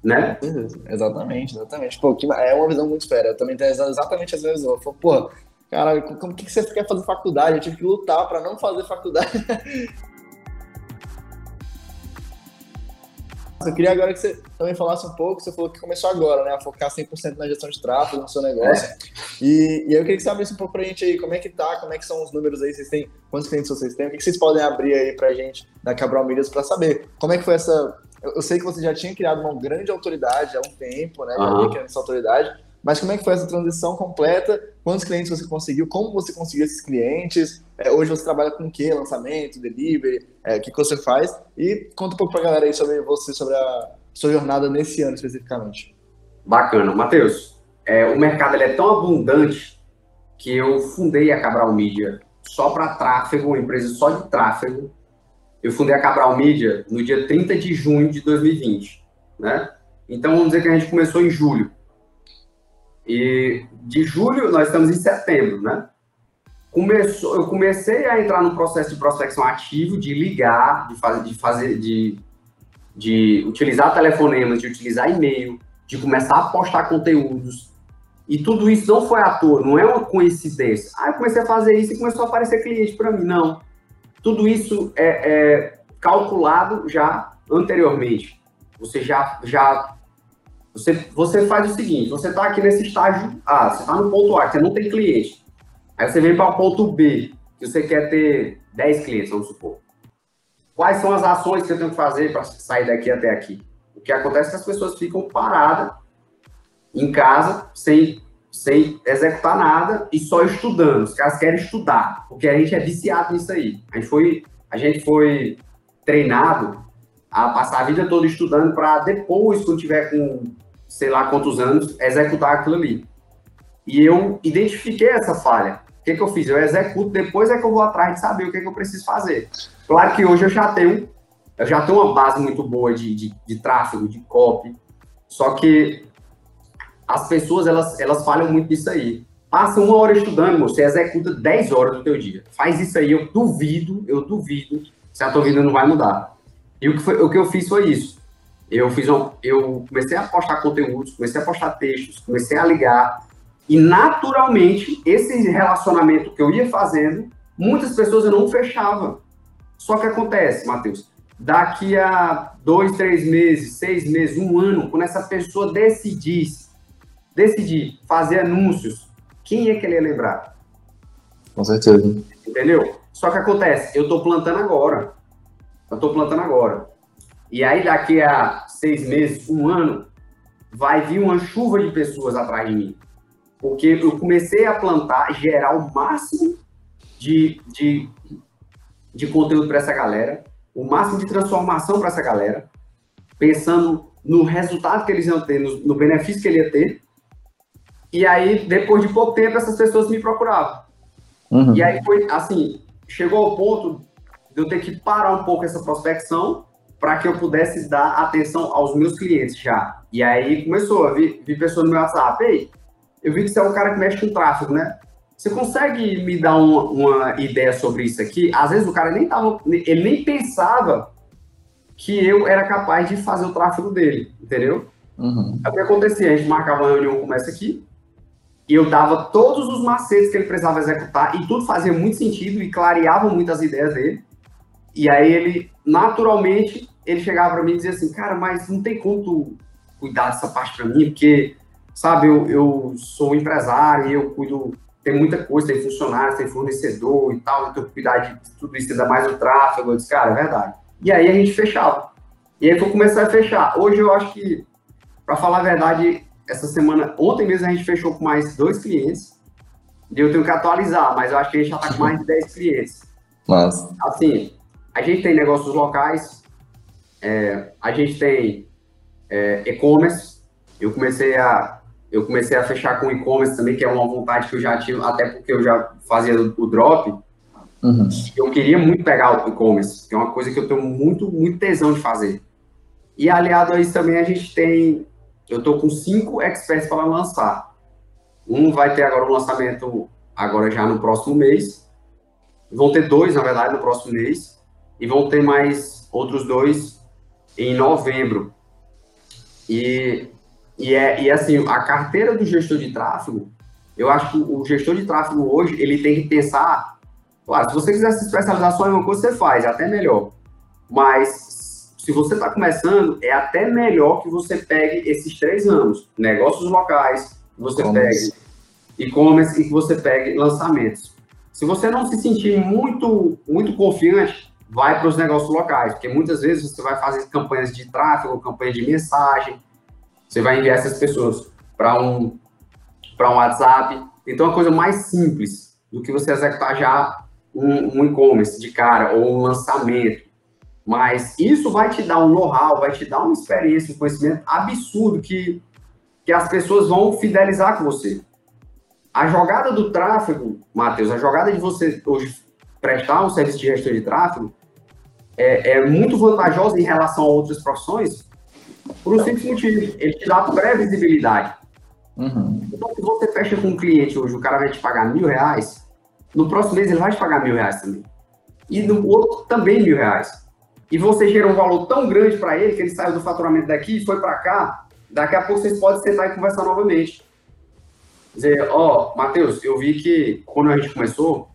S1: Né?
S2: Exatamente, exatamente. Pô, que, é uma visão muito fera. Eu também tenho exatamente as mesmas. Eu falo, pô, cara, como que você quer fazer faculdade? Eu tive que lutar para não fazer faculdade. Eu queria agora que você também falasse um pouco, você falou que começou agora, né, a focar 100% na gestão de tráfego no seu negócio. É. E, e eu queria que você abrisse um pouco pra gente aí, como é que tá, como é que são os números aí, vocês têm, quantos clientes vocês têm, o que, que vocês podem abrir aí pra gente da Cabral Milhas para saber como é que foi essa... Eu, eu sei que você já tinha criado uma grande autoridade há um tempo, né, já uhum. criando essa autoridade, mas como é que foi essa transição completa? Quantos clientes você conseguiu? Como você conseguiu esses clientes? É, hoje você trabalha com o quê? Lançamento, delivery? É, o que, que você faz? E conta um pouco para a galera aí sobre você, sobre a sua jornada nesse ano especificamente.
S1: Bacana. Matheus, é, o mercado é tão abundante que eu fundei a Cabral Media só para tráfego, uma empresa só de tráfego. Eu fundei a Cabral Media no dia 30 de junho de 2020, né? Então, vamos dizer que a gente começou em julho. E de julho, nós estamos em setembro, né? Começou, eu comecei a entrar no processo de prospecção ativo, de ligar, de fazer, de, fazer, de, de utilizar telefonemas, de utilizar e-mail, de começar a postar conteúdos. E tudo isso não foi à toa, não é uma coincidência. Ah, eu comecei a fazer isso e começou a aparecer cliente para mim. Não. Tudo isso é, é calculado já anteriormente. Você já, já você, você faz o seguinte: você está aqui nesse estágio A, você está no ponto A, você não tem cliente. Aí você vem para o ponto B, que você quer ter 10 clientes, vamos supor. Quais são as ações que eu tenho que fazer para sair daqui até aqui? O que acontece é que as pessoas ficam paradas em casa, sem, sem executar nada e só estudando. Os caras querem estudar, porque a gente é viciado nisso aí. A gente foi, a gente foi treinado a passar a vida toda estudando para depois, quando tiver com sei lá quantos anos, executar aquilo ali. E eu identifiquei essa falha. O que, que eu fiz? Eu executo, depois é que eu vou atrás de saber o que, que eu preciso fazer. Claro que hoje eu já tenho, eu já tenho uma base muito boa de, de, de tráfego, de copy, só que as pessoas, elas, elas falham muito nisso aí. Passa uma hora estudando, você executa 10 horas do teu dia. Faz isso aí, eu duvido, eu duvido, se a tua vida não vai mudar. E o que, foi, o que eu fiz foi isso. Eu fiz um, eu comecei a postar conteúdos, comecei a postar textos, comecei a ligar e naturalmente esse relacionamento que eu ia fazendo, muitas pessoas eu não fechava. Só que acontece, Matheus, daqui a dois, três meses, seis meses, um ano, quando essa pessoa decidisse, decidir fazer anúncios, quem é que ele ia lembrar?
S2: Com certeza.
S1: Entendeu? Só que acontece, eu tô plantando agora. Eu tô plantando agora. E aí, daqui a seis meses, um ano, vai vir uma chuva de pessoas atrás de mim. Porque eu comecei a plantar, gerar o máximo de, de, de conteúdo para essa galera, o máximo de transformação para essa galera, pensando no resultado que eles iam ter, no, no benefício que ele ia ter. E aí, depois de pouco tempo, essas pessoas me procuravam. Uhum. E aí foi assim, chegou ao ponto de eu ter que parar um pouco essa prospecção para que eu pudesse dar atenção aos meus clientes já. E aí começou a vir, vir pessoa no meu WhatsApp, ei, eu vi que você é um cara que mexe com tráfego, né? Você consegue me dar uma, uma ideia sobre isso aqui? Às vezes o cara nem tava, ele nem pensava que eu era capaz de fazer o tráfego dele, entendeu? Uhum. É o que acontecia, a gente marcava uma reunião como essa aqui, e eu dava todos os macetes que ele precisava executar, e tudo fazia muito sentido e clareava muito as ideias dele. E aí ele, naturalmente, ele chegava para mim e dizia assim, cara, mas não tem como tu cuidar dessa parte para mim, porque, sabe, eu, eu sou empresário e eu cuido, tem muita coisa, tem funcionário, tem fornecedor e tal, então cuidar de tudo isso, ainda mais o tráfego. Eu disse, cara, é verdade. E aí a gente fechava. E aí foi começar a fechar. Hoje eu acho que, para falar a verdade, essa semana, ontem mesmo a gente fechou com mais dois clientes. E eu tenho que atualizar, mas eu acho que a gente já está com mais de 10 clientes.
S2: Mas...
S1: Assim, a gente tem negócios locais, é, a gente tem é, e-commerce. Eu comecei a eu comecei a fechar com e-commerce também, que é uma vontade que eu já tive, até porque eu já fazia o drop. Uhum. Eu queria muito pegar o e-commerce, que é uma coisa que eu tenho muito, muito tesão de fazer. E aliado a isso também a gente tem, eu estou com cinco experts para lançar. Um vai ter agora um lançamento agora já no próximo mês. Vão ter dois, na verdade, no próximo mês e vão ter mais outros dois em novembro. E, e, é, e assim, a carteira do gestor de tráfego, eu acho que o gestor de tráfego hoje, ele tem que pensar, claro, se você quiser se especializar só em uma coisa, você faz, é até melhor. Mas se você está começando, é até melhor que você pegue esses três anos, negócios locais, que você pegue e-commerce e que você pegue lançamentos. Se você não se sentir muito, muito confiante, vai para os negócios locais, porque muitas vezes você vai fazer campanhas de tráfego, campanha de mensagem, você vai enviar essas pessoas para um um WhatsApp. Então, é uma coisa mais simples do que você executar já um, um e-commerce de cara ou um lançamento. Mas isso vai te dar um know-how, vai te dar uma experiência, um conhecimento absurdo que, que as pessoas vão fidelizar com você. A jogada do tráfego, Matheus, a jogada de você hoje prestar um serviço de gestão de tráfego é, é muito vantajosa em relação a outras profissões por um simples motivo. Ele te dá pré-visibilidade. Uhum. Então, se você fecha com um cliente hoje, o cara vai te pagar mil reais, no próximo mês ele vai te pagar mil reais também. E no outro também mil reais. E você gera um valor tão grande para ele que ele saiu do faturamento daqui e foi para cá. Daqui a pouco vocês podem sentar e conversar novamente. Dizer, ó, oh, Matheus, eu vi que quando a gente começou,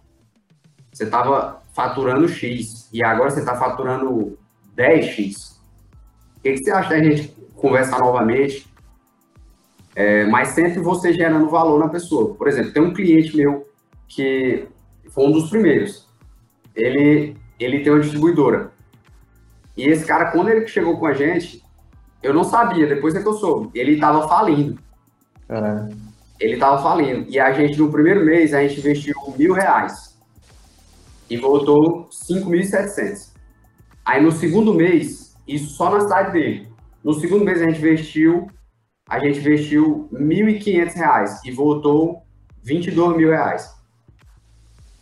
S1: você estava faturando X e agora você está faturando 10X. O que, que, você acha da gente conversar novamente? É, mas sempre você gerando valor na pessoa. Por exemplo, tem um cliente meu que foi um dos primeiros. Ele, ele tem uma distribuidora. E esse cara, quando ele chegou com a gente, eu não sabia, depois é que eu soube. Ele estava falindo. Caramba. Ele estava falindo. E a gente, no primeiro mês, a gente investiu mil reais e voltou 5.700. Aí no segundo mês, isso só na cidade dele. No segundo mês a gente investiu, a gente investiu 1.500 reais e voltou 22 mil reais.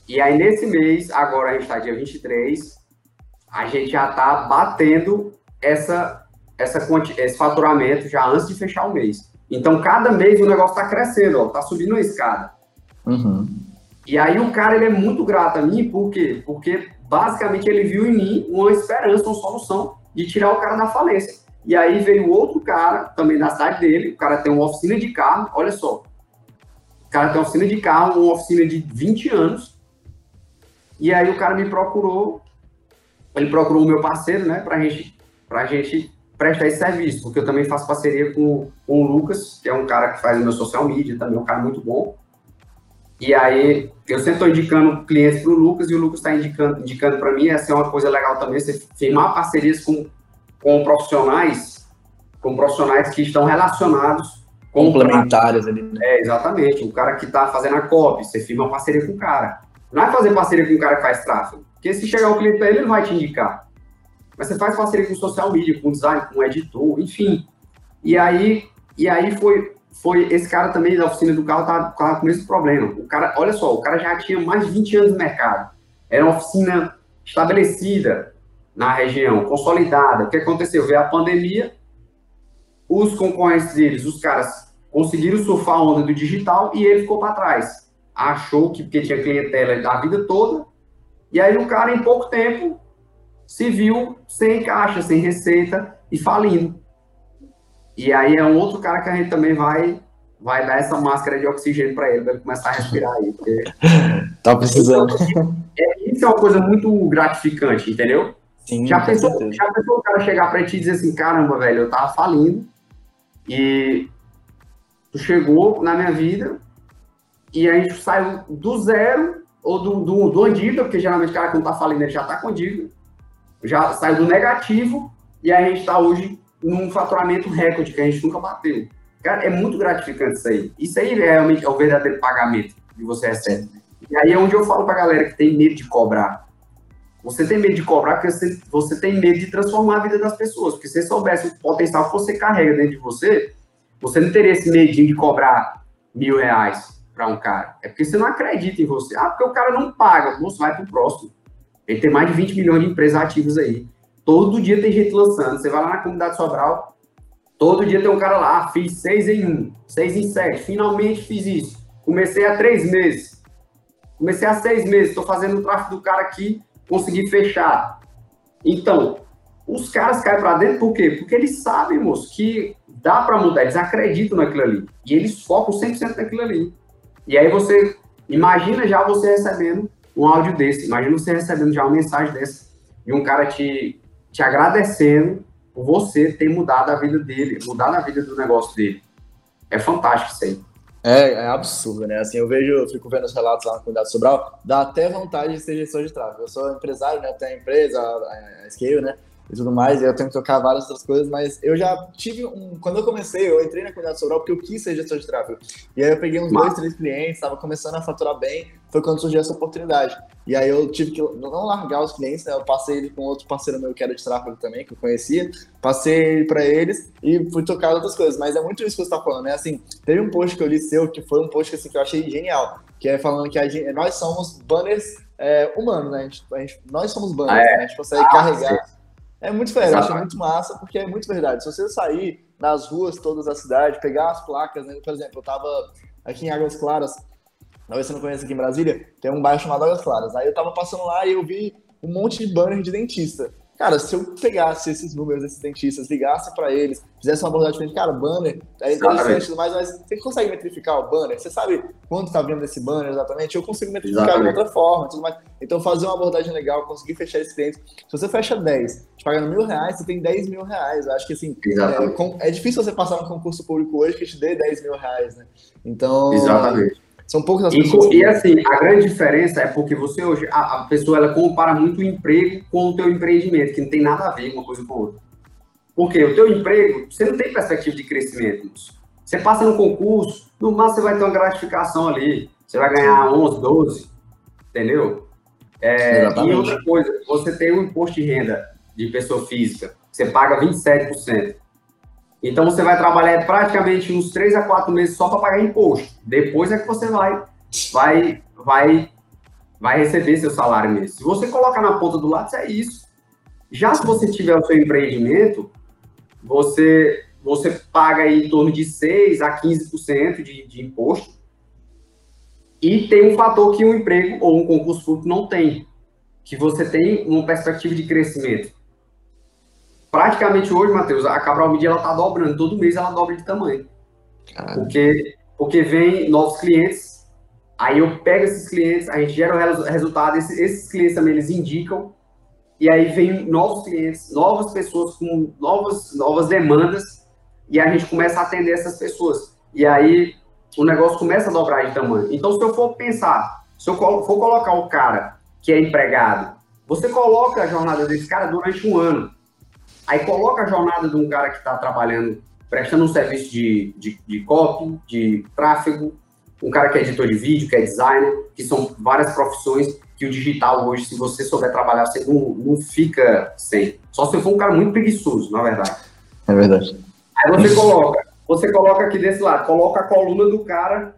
S1: E aí nesse mês, agora a gente está dia 23, a gente já está batendo essa, essa, esse faturamento já antes de fechar o mês. Então cada mês o negócio está crescendo, está subindo a escada. Uhum. E aí o cara ele é muito grato a mim, por quê? Porque basicamente ele viu em mim uma esperança, uma solução de tirar o cara da falência. E aí veio outro cara, também da cidade dele, o cara tem uma oficina de carro, olha só. O cara tem uma oficina de carro, uma oficina de 20 anos. E aí o cara me procurou, ele procurou o meu parceiro, né, pra gente, pra gente prestar esse serviço, porque eu também faço parceria com, com o Lucas, que é um cara que faz o meu social media também, um cara muito bom. E aí, eu sempre estou indicando clientes para o Lucas e o Lucas está indicando, indicando para mim. Essa é uma coisa legal também, você firmar parcerias com, com profissionais, com profissionais que estão relacionados
S2: com complementares ali. Né?
S1: É, exatamente. O cara que está fazendo a copy, você firma parceria com o cara. Não é fazer parceria com o cara que faz tráfego. Porque se chegar o cliente para ele, ele vai te indicar. Mas você faz parceria com social media, com design, com editor, enfim. E aí, e aí foi, foi esse cara também da oficina do carro tava, tava com o mesmo problema. O cara, olha só, o cara já tinha mais de 20 anos no mercado. Era uma oficina estabelecida na região, consolidada. O que aconteceu? Veio a pandemia, os concorrentes deles, os caras conseguiram surfar a onda do digital e ele ficou para trás. Achou que porque tinha clientela da vida toda, e aí o cara, em pouco tempo, se viu sem caixa, sem receita e falindo. E aí é um outro cara que a gente também vai vai dar essa máscara de oxigênio para ele, para ele começar a respirar aí. Porque...
S2: tá precisando.
S1: É, isso é uma coisa muito gratificante, entendeu? Sim, já, pensou, já pensou o cara chegar para ti e dizer assim, caramba, velho, eu tava falindo e tu chegou na minha vida e a gente saiu do zero ou do, do, do dívida, porque geralmente o cara que não tá falindo, ele já tá com dívida, já saiu do negativo, e a gente está hoje num faturamento recorde que a gente nunca bateu. Cara, é muito gratificante isso aí. Isso aí realmente é o verdadeiro pagamento que você recebe. E aí é onde eu falo pra galera que tem medo de cobrar. Você tem medo de cobrar porque você, você tem medo de transformar a vida das pessoas. Porque se você soubesse o potencial que você carrega dentro de você, você não teria esse medinho de cobrar mil reais para um cara. É porque você não acredita em você. Ah, porque o cara não paga. Você vai pro próximo. Ele tem mais de 20 milhões de empresas ativas aí. Todo dia tem gente lançando. Você vai lá na comunidade Sobral, todo dia tem um cara lá, ah, fiz seis em um, seis em sete, finalmente fiz isso. Comecei há três meses. Comecei há seis meses, estou fazendo o tráfego do cara aqui, consegui fechar. Então, os caras caem para dentro por quê? Porque eles sabem, moço, que dá para mudar, eles acreditam naquilo ali. E eles focam 100% naquilo ali. E aí você, imagina já você recebendo um áudio desse, imagina você recebendo já uma mensagem dessa, de um cara te, te agradecendo por você ter mudado a vida dele, mudado a vida do negócio dele. É fantástico isso aí.
S2: É, é absurdo, né? Assim, eu vejo, eu fico vendo os relatos lá na comunidade Sobral, dá até vontade de ser gestor de tráfego. Eu sou empresário, né? Tenho a empresa, a, a Scale, né? E tudo mais, e eu tenho que tocar várias outras coisas, mas eu já tive um. Quando eu comecei, eu entrei na comunidade Sobral porque eu quis ser gestor de tráfego. E aí eu peguei uns mas... dois, três clientes, estava começando a faturar bem, foi quando surgiu essa oportunidade. E aí eu tive que não largar os clientes, né? Eu passei ele com outro parceiro meu que era de tráfego também, que eu conhecia, passei ele para eles e fui tocar outras coisas. Mas é muito isso que você está falando, né? Assim, teve um post que eu li seu que foi um post assim, que eu achei genial, que é falando que gente, nós somos banners é, humanos, né? A gente, a gente, nós somos banners, ah, é? né? a gente consegue ah, carregar. Sim é muito diferente, acho muito massa, porque é muito verdade. Se você sair nas ruas todas da cidade, pegar as placas, né? por exemplo, eu tava aqui em Águas Claras, talvez você não conheça aqui em Brasília, tem um bairro chamado Águas Claras. Aí eu tava passando lá e eu vi um monte de banner de dentista. Cara, se eu pegasse esses números desses dentistas, ligasse para eles, fizesse uma abordagem diferente, cara, banner é interessante, mas, mas você consegue metrificar o banner? Você sabe quanto tá vindo desse banner exatamente? Eu consigo metrificar exatamente. de outra forma, tudo mais. Então, fazer uma abordagem legal, conseguir fechar esse cliente. Se você fecha 10, te pagando mil reais, você tem 10 mil reais. Eu acho que assim, é, é, difícil você passar no concurso público hoje que te dê 10 mil reais, né? Então.
S1: Exatamente.
S2: São poucas as
S1: e, pessoas. E, assim, a grande diferença é porque você hoje, a, a, pessoa ela compara muito o emprego com o teu empreendimento, que não tem nada a ver uma coisa com a outra. Porque o teu emprego, você não tem perspectiva de crescimento. Você passa no concurso, no máximo você vai ter uma gratificação ali. Você vai ganhar 11, 12, entendeu? É, e outra coisa, você tem um imposto de renda de pessoa física, você paga 27%. Então você vai trabalhar praticamente uns 3 a 4 meses só para pagar imposto. Depois é que você vai, vai, vai, vai receber seu salário mesmo. Se você colocar na ponta do lápis, é isso. Já se você tiver o seu empreendimento, você, você paga aí em torno de 6 a 15% de, de imposto. E tem um fator que um emprego ou um concurso público não tem, que você tem uma perspectiva de crescimento praticamente hoje, Matheus, a Cabral Media ela tá dobrando, todo mês ela dobra de tamanho. Porque, porque vem novos clientes, aí eu pego esses clientes, a gente gera o resultado, esses, esses clientes também eles indicam, e aí vem novos clientes, novas pessoas com novas, novas demandas, e a gente começa a atender essas pessoas. E aí o negócio começa a dobrar de tamanho. Então, se eu for pensar, se eu for colocar o cara que é empregado, você coloca a jornada desse cara durante um ano. Aí coloca a jornada de um cara que está trabalhando, prestando um serviço de, de, de copy, de tráfego, um cara que é editor de vídeo, que é designer, que são várias profissões que o digital hoje, se você souber trabalhar, você não, não fica sem. Só se for um cara muito preguiçoso, na verdade.
S2: É verdade.
S1: Aí você coloca, você coloca aqui desse lado, coloca a coluna do cara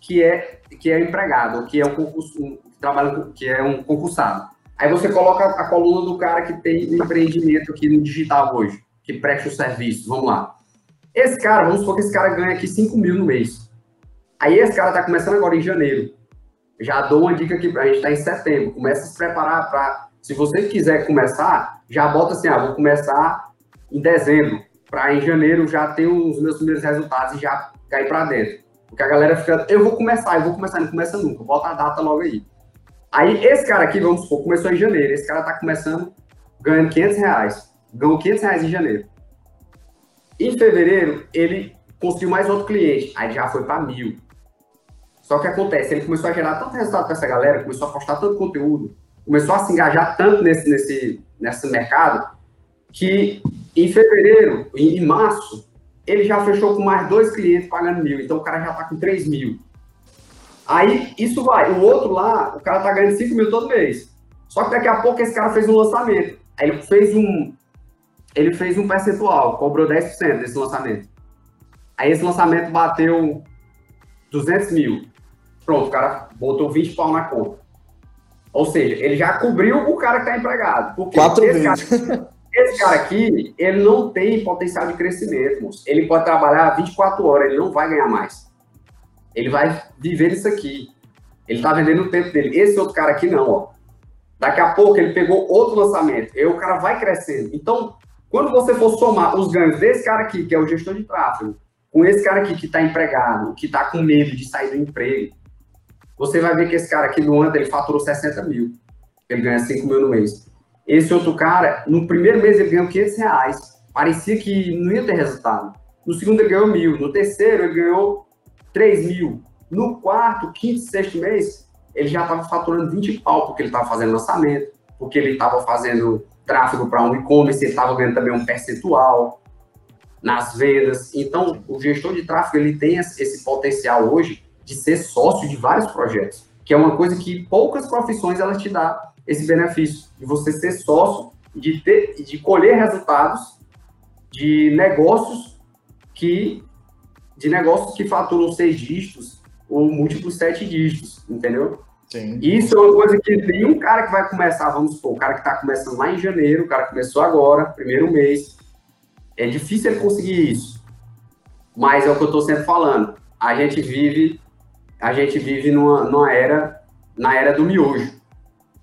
S1: que é que é empregado, que é um concurso, que trabalha, que é um concursado. Aí você coloca a coluna do cara que tem empreendimento aqui no digital hoje, que presta o serviço. Vamos lá. Esse cara, vamos supor que esse cara ganha aqui 5 mil no mês. Aí esse cara está começando agora em janeiro. Já dou uma dica aqui, a gente está em setembro. Começa a se preparar para. Se você quiser começar, já bota assim: ah, vou começar em dezembro, para em janeiro já ter os meus primeiros resultados e já cair para dentro. Porque a galera fica, eu vou começar, eu vou começar, não começa nunca, bota a data logo aí. Aí esse cara aqui, vamos supor, começou em janeiro, esse cara tá começando ganhando 500 reais, ganhou 500 reais em janeiro. Em fevereiro, ele conseguiu mais outro cliente, aí já foi para mil. Só que acontece, ele começou a gerar tanto resultado para essa galera, começou a postar tanto conteúdo, começou a se engajar tanto nesse, nesse, nesse mercado, que em fevereiro, em março, ele já fechou com mais dois clientes pagando mil, então o cara já está com 3 mil. Aí isso vai. O outro lá, o cara tá ganhando 5 mil todo mês. Só que daqui a pouco esse cara fez um lançamento. Aí ele fez um. Ele fez um percentual, cobrou 10% desse lançamento. Aí esse lançamento bateu 200 mil. Pronto, o cara botou 20 pau na conta. Ou seja, ele já cobriu o cara que tá empregado.
S2: Porque Quatro
S1: esse cara, esse cara aqui, ele não tem potencial de crescimento, moço. Ele pode trabalhar 24 horas, ele não vai ganhar mais ele vai viver isso aqui. Ele tá vendendo o tempo dele. Esse outro cara aqui não, ó. Daqui a pouco ele pegou outro lançamento. Aí o cara vai crescendo. Então, quando você for somar os ganhos desse cara aqui, que é o gestor de tráfego, com esse cara aqui que está empregado, que está com medo de sair do emprego, você vai ver que esse cara aqui no ano ele faturou 60 mil. Ele ganha 5 mil no mês. Esse outro cara, no primeiro mês ele ganhou 500 reais. Parecia que não ia ter resultado. No segundo ele ganhou mil. No terceiro ele ganhou 3 mil. No quarto, quinto, sexto mês, ele já estava faturando 20 pau, porque ele estava fazendo lançamento, porque ele estava fazendo tráfego para um e-commerce, ele estava ganhando também um percentual nas vendas. Então, o gestor de tráfego ele tem esse potencial hoje de ser sócio de vários projetos, que é uma coisa que poucas profissões elas te dá esse benefício de você ser sócio, de ter, de colher resultados de negócios que de negócios que faturam seis dígitos ou múltiplos sete dígitos, entendeu? Sim. Isso é uma coisa que nenhum cara que vai começar, vamos supor, o cara que está começando lá em janeiro, o cara começou agora, primeiro mês, é difícil ele conseguir isso. Mas é o que eu estou sempre falando. A gente vive, a gente vive numa, numa era, na era do miojo,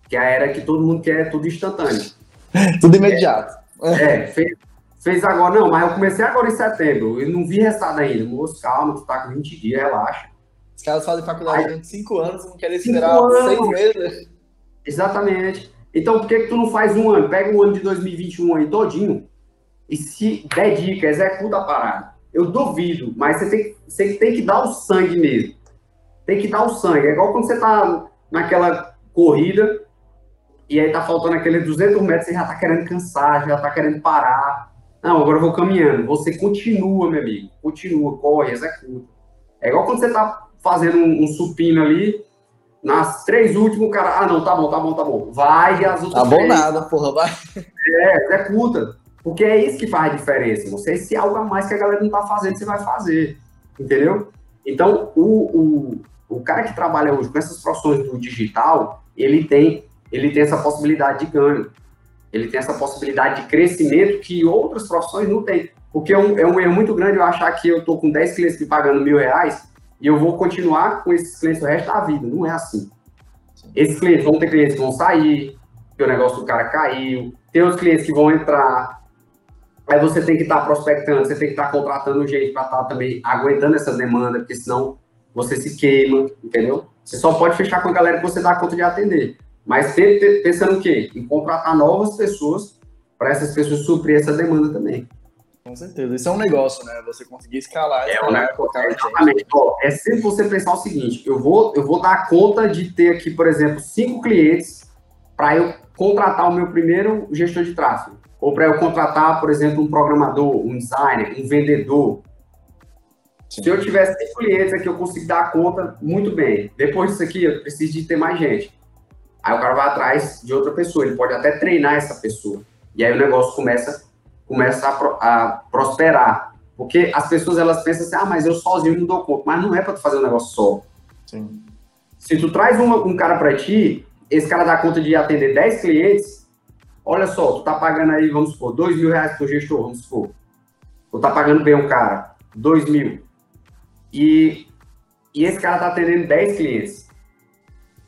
S1: que é a era que todo mundo quer tudo instantâneo.
S2: tudo imediato.
S1: É, é fez, Fez agora, não, mas eu comecei agora em setembro. Eu não vi resultado ainda. Moço, calma, tu tá com 20 dias, relaxa.
S2: Os caras fazem faculdade durante 5 anos, não querem esperar 6 meses.
S1: Exatamente. Então, por que, que tu não faz um ano? Pega um ano de 2021 aí todinho e se der dica, executa a parada. Eu duvido, mas você tem, você tem que dar o sangue mesmo. Tem que dar o sangue. É igual quando você tá naquela corrida e aí tá faltando aqueles 200 metros, você já tá querendo cansar, já tá querendo parar. Não, agora eu vou caminhando. Você continua, meu amigo. Continua, corre, executa. É igual quando você tá fazendo um, um supino ali, nas três últimas, o cara, ah, não, tá bom, tá bom, tá bom. Vai e as outras
S2: Tá bom três. nada, porra, vai.
S1: É, executa. Porque é isso que faz a diferença. Você, se algo a mais que a galera não tá fazendo, você vai fazer. Entendeu? Então, o, o, o cara que trabalha hoje com essas profissões do digital, ele tem, ele tem essa possibilidade de ganho ele tem essa possibilidade de crescimento que outras profissões não têm. Porque é um, é um erro muito grande eu achar que eu estou com 10 clientes me pagando mil reais e eu vou continuar com esses clientes o resto da vida. Não é assim. Esses clientes vão ter clientes que vão sair, porque o negócio do cara caiu, tem os clientes que vão entrar. Aí você tem que estar tá prospectando, você tem que estar tá contratando gente para estar tá também aguentando essa demanda, porque senão você se queima, entendeu? Você só pode fechar com a galera que você dá conta de atender. Mas sempre pensando o quê? Em contratar novas pessoas para essas pessoas suprir essa demanda também.
S2: Com certeza. Isso é um negócio, né? Você conseguir escalar.
S1: É, um negócio, é, exatamente. Ó, é sempre você pensar o seguinte: eu vou, eu vou dar conta de ter aqui, por exemplo, cinco clientes para eu contratar o meu primeiro gestor de tráfego. Ou para eu contratar, por exemplo, um programador, um designer, um vendedor. Sim. Se eu tiver cinco clientes aqui, eu consigo dar conta muito bem. Depois disso aqui, eu preciso de ter mais gente. Aí o cara vai atrás de outra pessoa, ele pode até treinar essa pessoa. E aí o negócio começa começa a, a, prosperar. Porque as pessoas elas pensam assim, ah, mas eu sozinho não dou conta. Mas não é para tu fazer um negócio só. Sim. Se tu traz uma, um cara para ti, esse cara dá conta de atender 10 clientes, olha só, tu tá pagando aí, vamos supor, 2 mil reais por gestor, vamos supor. Tu tá pagando bem um cara, 2 mil. E, e esse cara tá atendendo 10 clientes.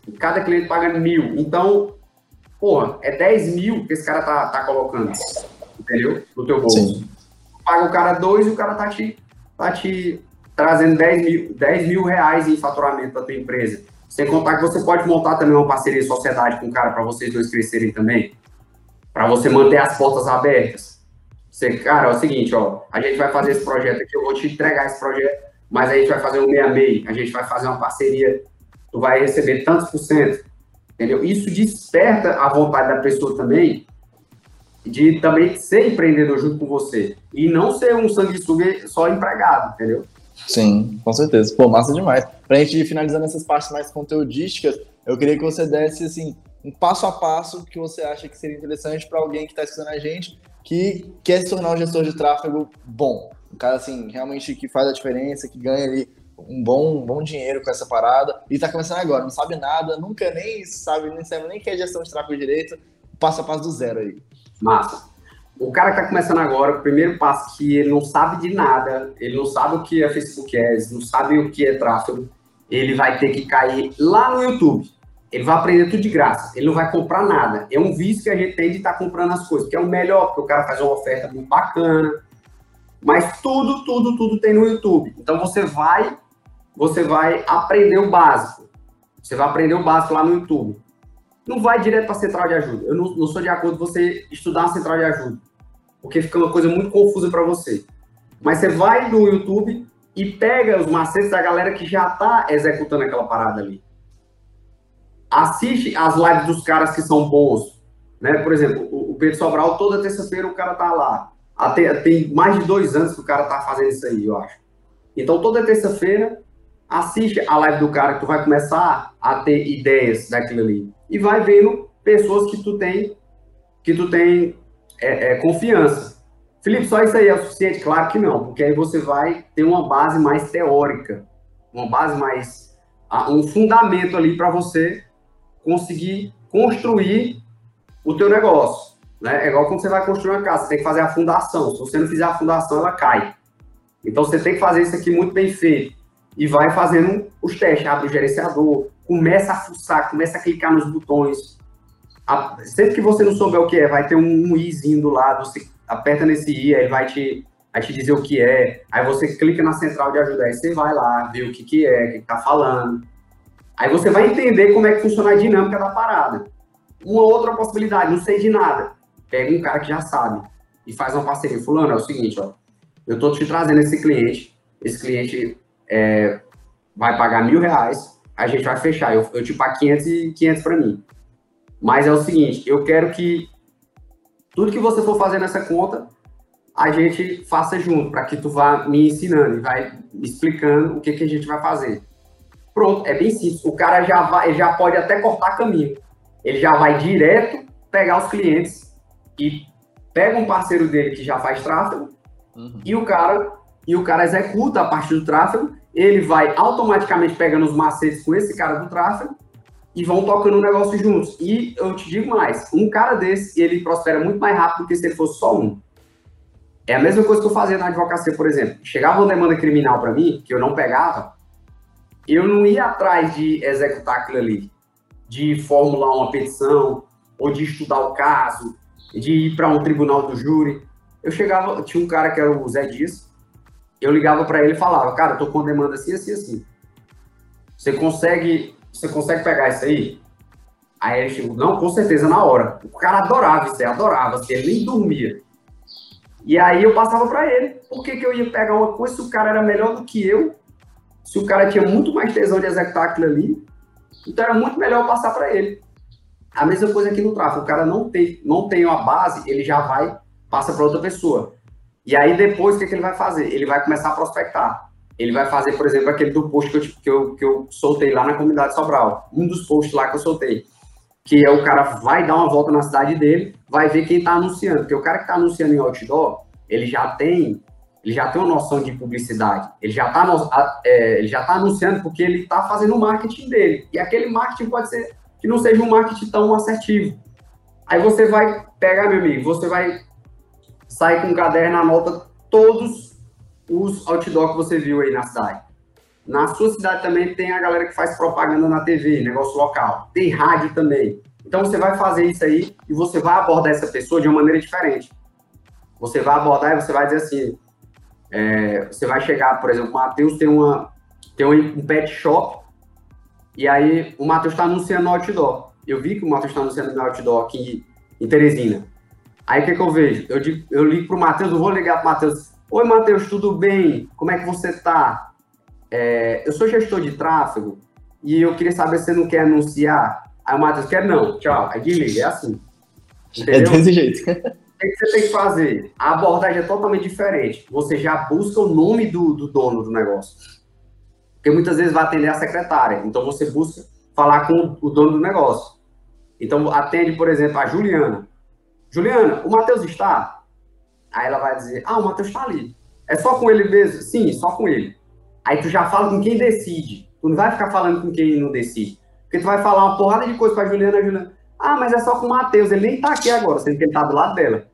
S1: E cada cliente paga mil. Então, porra, é 10 mil que esse cara tá, tá colocando entendeu? No teu bolso. Sim. Paga o cara dois e o cara tá te, tá te trazendo 10 mil, 10 mil reais em faturamento para tua empresa. Sem contar que você pode montar também uma parceria de sociedade com o cara para vocês dois crescerem também. Para você manter as portas abertas. Você, cara, é o seguinte, ó, a gente vai fazer esse projeto aqui, eu vou te entregar esse projeto, mas a gente vai fazer um meia-meia, a gente vai fazer uma parceria, tu vai receber tantos por cento, entendeu? Isso desperta a vontade da pessoa também de também ser empreendedor junto com você. E não ser um sanguessuga só empregado, entendeu?
S2: Sim, com certeza. Pô, massa demais. Pra gente ir finalizando essas partes mais conteudísticas, eu queria que você desse, assim, um passo a passo que você acha que seria interessante para alguém que está escutando a gente, que quer se tornar um gestor de tráfego bom. Um cara, assim, realmente que faz a diferença, que ganha ali um bom, um bom dinheiro com essa parada e está começando agora, não sabe nada, nunca nem sabe, nem sabe nem que é gestão de tráfego direito, passo a passo do zero aí.
S1: Massa. O cara que está começando agora, o primeiro passo que ele não sabe de nada, ele não sabe o que é Facebook Ads, não sabe o que é tráfego, ele vai ter que cair lá no YouTube. Ele vai aprender tudo de graça. Ele não vai comprar nada. É um vício que a gente tem de estar tá comprando as coisas, que é o melhor, porque o cara faz uma oferta muito bacana. Mas tudo, tudo, tudo tem no YouTube. Então você vai, você vai aprender o básico. Você vai aprender o básico lá no YouTube não vai direto para a central de ajuda. Eu não, não, sou de acordo com você estudar a central de ajuda, porque fica uma coisa muito confusa para você. Mas você vai no YouTube e pega os macetes da galera que já está executando aquela parada ali. Assiste as lives dos caras que são bons. Né? Por exemplo, o Pedro Sobral, toda terça-feira o cara tá lá. Até, tem mais de dois anos que o cara tá fazendo isso aí, eu acho. Então, toda terça-feira, assiste a live do cara que tu vai começar a ter ideias daquilo ali e vai vendo pessoas que tu tem que tu tem é, é, confiança. Felipe, só isso aí é suficiente? Claro que não, porque aí você vai ter uma base mais teórica, uma base mais um fundamento ali para você conseguir construir o teu negócio. Né? É igual quando você vai construir uma casa, você tem que fazer a fundação. Se você não fizer a fundação, ela cai. Então você tem que fazer isso aqui muito bem feito. E vai fazendo os testes, abre o gerenciador, começa a fuçar, começa a clicar nos botões. A, sempre que você não souber o que é, vai ter um, um izinho do lado, você aperta nesse i, aí vai te, vai te dizer o que é, aí você clica na central de ajuda, aí você vai lá, ver o que, que é, o que, está falando. Aí você vai entender como é que funciona a dinâmica da parada. Uma outra possibilidade, não sei de nada. Pega um cara que já sabe e faz uma parceria. Fulano, é o seguinte, ó. Eu tô te trazendo esse cliente. Esse cliente é, vai pagar mil reais a gente vai fechar. Eu, eu te pago 500 e 500 para mim. Mas é o seguinte, eu quero que tudo que você for fazer nessa conta, a gente faça junto, para que tu vá me ensinando e vai me explicando o que, que a gente vai fazer. Pronto, é bem simples. O cara já vai, ele já pode até cortar caminho. Ele já vai direto pegar os clientes e pega um parceiro dele que já faz tráfego uhum. e o cara e o cara executa a parte do tráfego ele vai automaticamente pegando os macetes com esse cara do tráfego e vão tocando o negócio juntos. E eu te digo mais, um cara desse, ele prospera muito mais rápido do que se ele fosse só um. É a mesma coisa que eu fazia na advocacia, por exemplo. Chegava uma demanda criminal para mim, que eu não pegava, eu não ia atrás de executar aquilo ali, de formular uma petição, ou de estudar o caso, de ir para um tribunal do júri. Eu chegava, tinha um cara que era o Zé Dias, eu ligava para ele e falava, cara, tô com demanda assim, assim, assim. Você consegue, você consegue pegar isso aí? Aí ele chegou, não, com certeza, na hora. O cara adorava isso, adorava, assim, ele nem dormia. E aí eu passava para ele. Por que, que eu ia pegar uma coisa se o cara era melhor do que eu? Se o cara tinha muito mais tesão de executar aquilo ali, então era muito melhor eu passar para ele. A mesma coisa aqui no tráfego. O cara não tem, não tem uma base, ele já vai, passa para outra pessoa. E aí depois o que, que ele vai fazer? Ele vai começar a prospectar. Ele vai fazer, por exemplo, aquele do post que eu, que eu, que eu soltei lá na comunidade Sobral. Um dos posts lá que eu soltei. Que é o cara vai dar uma volta na cidade dele, vai ver quem está anunciando. Porque o cara que está anunciando em outdoor, ele já tem ele já tem uma noção de publicidade. Ele já está é, já tá anunciando porque ele está fazendo o marketing dele. E aquele marketing pode ser que não seja um marketing tão assertivo. Aí você vai pegar, meu amigo, você vai sair com um caderno, anota todos os outdoor que você viu aí na cidade. Na sua cidade também tem a galera que faz propaganda na TV, negócio local. Tem rádio também. Então você vai fazer isso aí e você vai abordar essa pessoa de uma maneira diferente. Você vai abordar e você vai dizer assim, é, você vai chegar, por exemplo, o Matheus tem, uma, tem um pet shop e aí o Matheus está anunciando outdoor. Eu vi que o Matheus está anunciando outdoor aqui em Teresina. Aí o que, que eu vejo? Eu, digo, eu ligo pro Matheus, eu vou ligar pro Matheus. Oi, Matheus, tudo bem? Como é que você tá? É, eu sou gestor de tráfego e eu queria saber se você não quer anunciar. Aí o Matheus quer não, tchau. Aí desliga, é assim.
S2: É Entendeu? É desse jeito.
S1: O que você tem que fazer? A abordagem é totalmente diferente. Você já busca o nome do, do dono do negócio. Porque muitas vezes vai atender a secretária. Então você busca falar com o dono do negócio. Então atende, por exemplo, a Juliana. Juliana, o Matheus está? Aí ela vai dizer, ah, o Matheus está ali. É só com ele mesmo? Sim, só com ele. Aí tu já fala com quem decide. Tu não vai ficar falando com quem não decide. Porque tu vai falar uma porrada de coisa pra Juliana, a Juliana, ah, mas é só com o Matheus, ele nem tá aqui agora, sendo que ele tá do lado dela.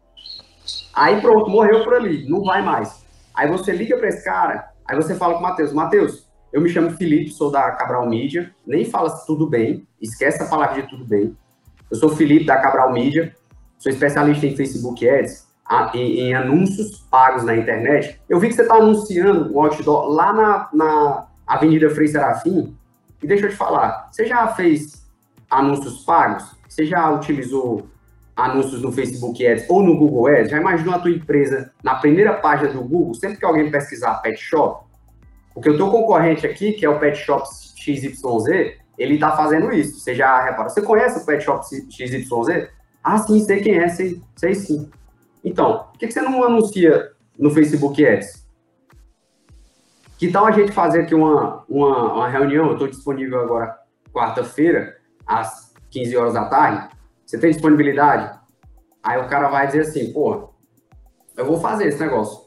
S1: Aí pronto, morreu por ali, não vai mais. Aí você liga para esse cara, aí você fala com o Matheus, Matheus, eu me chamo Felipe, sou da Cabral Mídia, nem fala tudo bem, esquece a palavra de tudo bem. Eu sou Felipe da Cabral Mídia, sou especialista em Facebook Ads, em, em anúncios pagos na internet. Eu vi que você está anunciando um outdoor lá na, na Avenida Frei Serafim, e deixa eu te falar, você já fez anúncios pagos? Você já utilizou anúncios no Facebook Ads ou no Google Ads? Já imaginou a tua empresa na primeira página do Google, sempre que alguém pesquisar Pet Shop? Porque o teu concorrente aqui, que é o Pet Shop XYZ, ele está fazendo isso. Você já reparou? Você conhece o Pet Shop XYZ? Ah, sim, sei quem é, sei, sei sim. Então, por que, que você não anuncia no Facebook Ads? Que tal a gente fazer aqui uma, uma, uma reunião? Eu estou disponível agora quarta-feira, às 15 horas da tarde, você tem disponibilidade? Aí o cara vai dizer assim, pô, eu vou fazer esse negócio.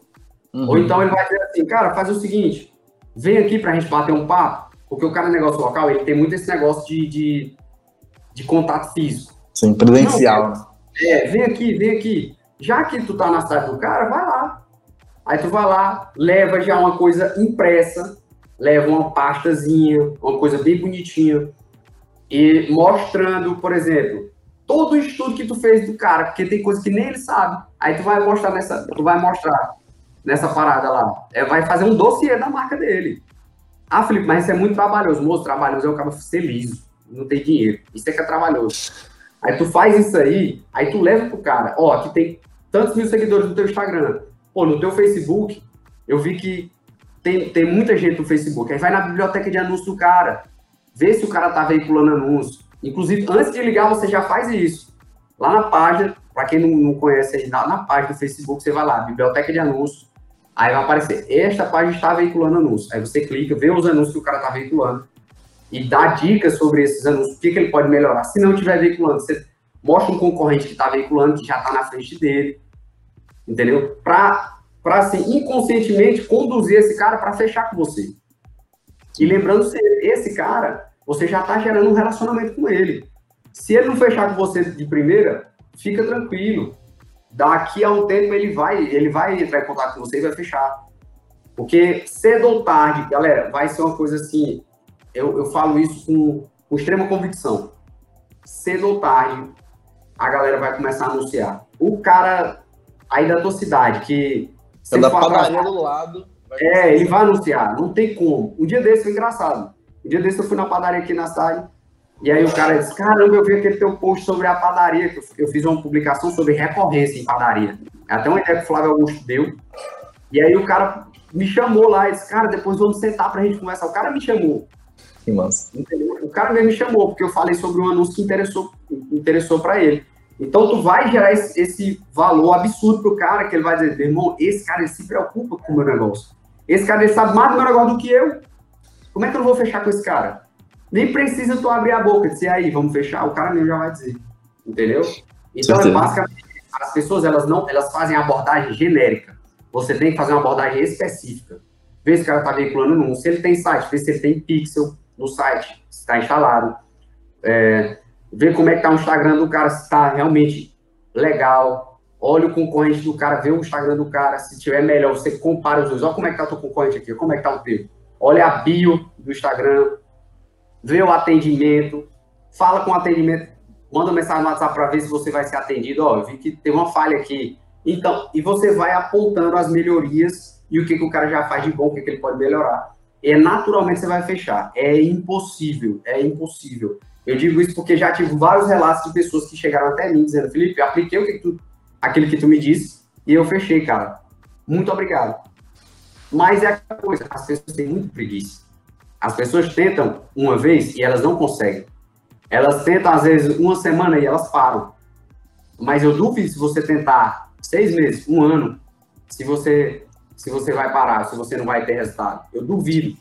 S1: Uhum. Ou então ele vai dizer assim, cara, faz o seguinte, vem aqui pra gente bater um papo, porque o cara é negócio local, ele tem muito esse negócio de, de, de contato físico.
S2: Sim, presencial. Não,
S1: é, vem aqui, vem aqui. Já que tu tá na cidade do cara, vai lá. Aí tu vai lá, leva já uma coisa impressa, leva uma pastazinha, uma coisa bem bonitinha, e mostrando, por exemplo, todo o estudo que tu fez do cara, porque tem coisa que nem ele sabe. Aí tu vai mostrar nessa, tu vai mostrar nessa parada lá. É, vai fazer um dossiê da marca dele. Ah, Felipe, mas isso é muito trabalhoso. Moço, trabalhoso é o cara ser liso. Não tem dinheiro. Isso é que é trabalhoso. Aí tu faz isso aí, aí tu leva pro cara. Ó, aqui tem tantos mil seguidores no teu Instagram. Pô, no teu Facebook, eu vi que tem, tem muita gente no Facebook. Aí vai na biblioteca de anúncio do cara vê se o cara está veiculando anúncio. Inclusive, antes de ligar, você já faz isso. Lá na página, para quem não, não conhece aí, na, na, página do Facebook, você vai lá, biblioteca de anúncios, aí vai aparecer, esta página está veiculando anúncios. Aí você clica, vê os anúncios que o cara está veiculando e dá dicas sobre esses anúncios, o que, que ele pode melhorar. Se não estiver veiculando, você mostra um concorrente que está veiculando, que já está na frente dele, entendeu? Para, assim, inconscientemente conduzir esse cara para fechar com você. E lembrando se esse cara, você já está gerando um relacionamento com ele. Se ele não fechar com você de primeira, fica tranquilo. Daqui a um tempo ele vai, ele vai entrar em contato com você e vai fechar. Porque cedo ou tarde, galera, vai ser uma coisa assim. Eu, eu falo isso com, com extrema convicção. Cedo ou tarde, a galera vai começar a anunciar. O cara aí da tua cidade, que.
S2: É da padaria do lado
S1: é, ele vai anunciar, não tem como. Um dia desse foi engraçado. Um dia desse eu fui na padaria aqui na cidade, e aí o cara disse: Caramba, eu vi aquele teu post sobre a padaria, que eu fiz uma publicação sobre recorrência em padaria. É até uma ideia que o Flávio Augusto deu. E aí o cara me chamou lá e disse, cara, depois vamos sentar pra gente conversar. O cara me chamou.
S2: Que massa.
S1: Entendeu? O cara mesmo me chamou, porque eu falei sobre um anúncio que interessou, interessou para ele. Então, tu vai gerar esse, esse valor absurdo pro cara, que ele vai dizer, irmão, esse cara ele se preocupa com o meu negócio. Esse cara ele sabe mais do meu negócio do que eu. Como é que eu não vou fechar com esse cara? Nem precisa tu abrir a boca e dizer, aí, vamos fechar, o cara mesmo já vai dizer. Entendeu? Então, é basicamente, as pessoas, elas não, elas fazem abordagem genérica. Você tem que fazer uma abordagem específica. Vê se o cara está veiculando um. Se ele tem site, vê se ele tem pixel no site, se está instalado. É, vê como é que está o Instagram do cara, se está realmente legal. Olha o concorrente do cara, vê o Instagram do cara, se tiver melhor, você compara os dois. Olha como é que está o concorrente aqui, como é que está o teu. Olha a bio do Instagram, vê o atendimento, fala com o atendimento, manda mensagem no WhatsApp para ver se você vai ser atendido. Ó, vi que tem uma falha aqui. Então, e você vai apontando as melhorias e o que, que o cara já faz de bom, o que, que ele pode melhorar. E naturalmente você vai fechar. É impossível, é impossível. Eu digo isso porque já tive vários relatos de pessoas que chegaram até mim dizendo, Felipe, apliquei o que tu, aquele que tu me disse e eu fechei, cara. Muito obrigado. Mas é aquela coisa, as pessoas têm muito preguiça. As pessoas tentam uma vez e elas não conseguem. Elas tentam, às vezes, uma semana e elas param. Mas eu duvido se você tentar seis meses, um ano, se você, se você vai parar, se você não vai ter resultado. Eu duvido.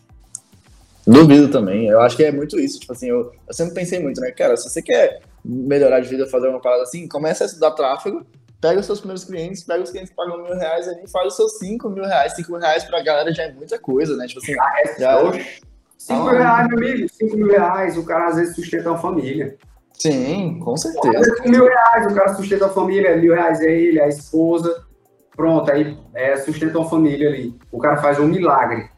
S2: Duvido também. Eu acho que é muito isso. Tipo assim, eu, eu sempre pensei muito, né? Cara, se você quer melhorar de vida, fazer uma parada assim, começa a estudar tráfego, pega os seus primeiros clientes, pega os clientes que pagam mil reais ali, faz os seus cinco mil reais. Cinco mil reais pra galera já é muita coisa, né? Tipo assim,
S1: ah, é já... Cinco mil reais, meu amigo, cinco mil reais, o cara às vezes sustenta uma família.
S2: Sim, com certeza.
S1: Com mil reais, o cara sustenta a família, mil reais é ele, a esposa, pronto, aí é, sustenta uma família ali. O cara faz um milagre.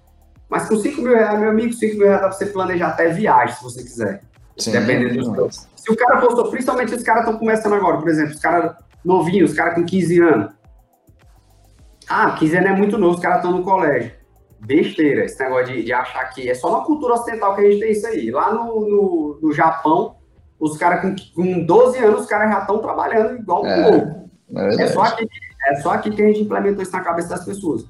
S1: Mas com 5 mil reais, meu amigo, 5 mil reais dá pra você planejar até viagem, se você quiser. Sim, dependendo dos seus. Se o cara for, principalmente os caras estão começando agora, por exemplo, os caras novinhos, os caras com 15 anos. Ah, 15 anos é muito novo, os caras estão no colégio. Besteira, esse negócio de, de, achar que é só na cultura ocidental que a gente tem isso aí. Lá no, no, no Japão, os caras com, com 12 anos, os caras já estão trabalhando igual é, louco. É, é, só aqui, é só aqui que a gente implementou isso na cabeça das pessoas.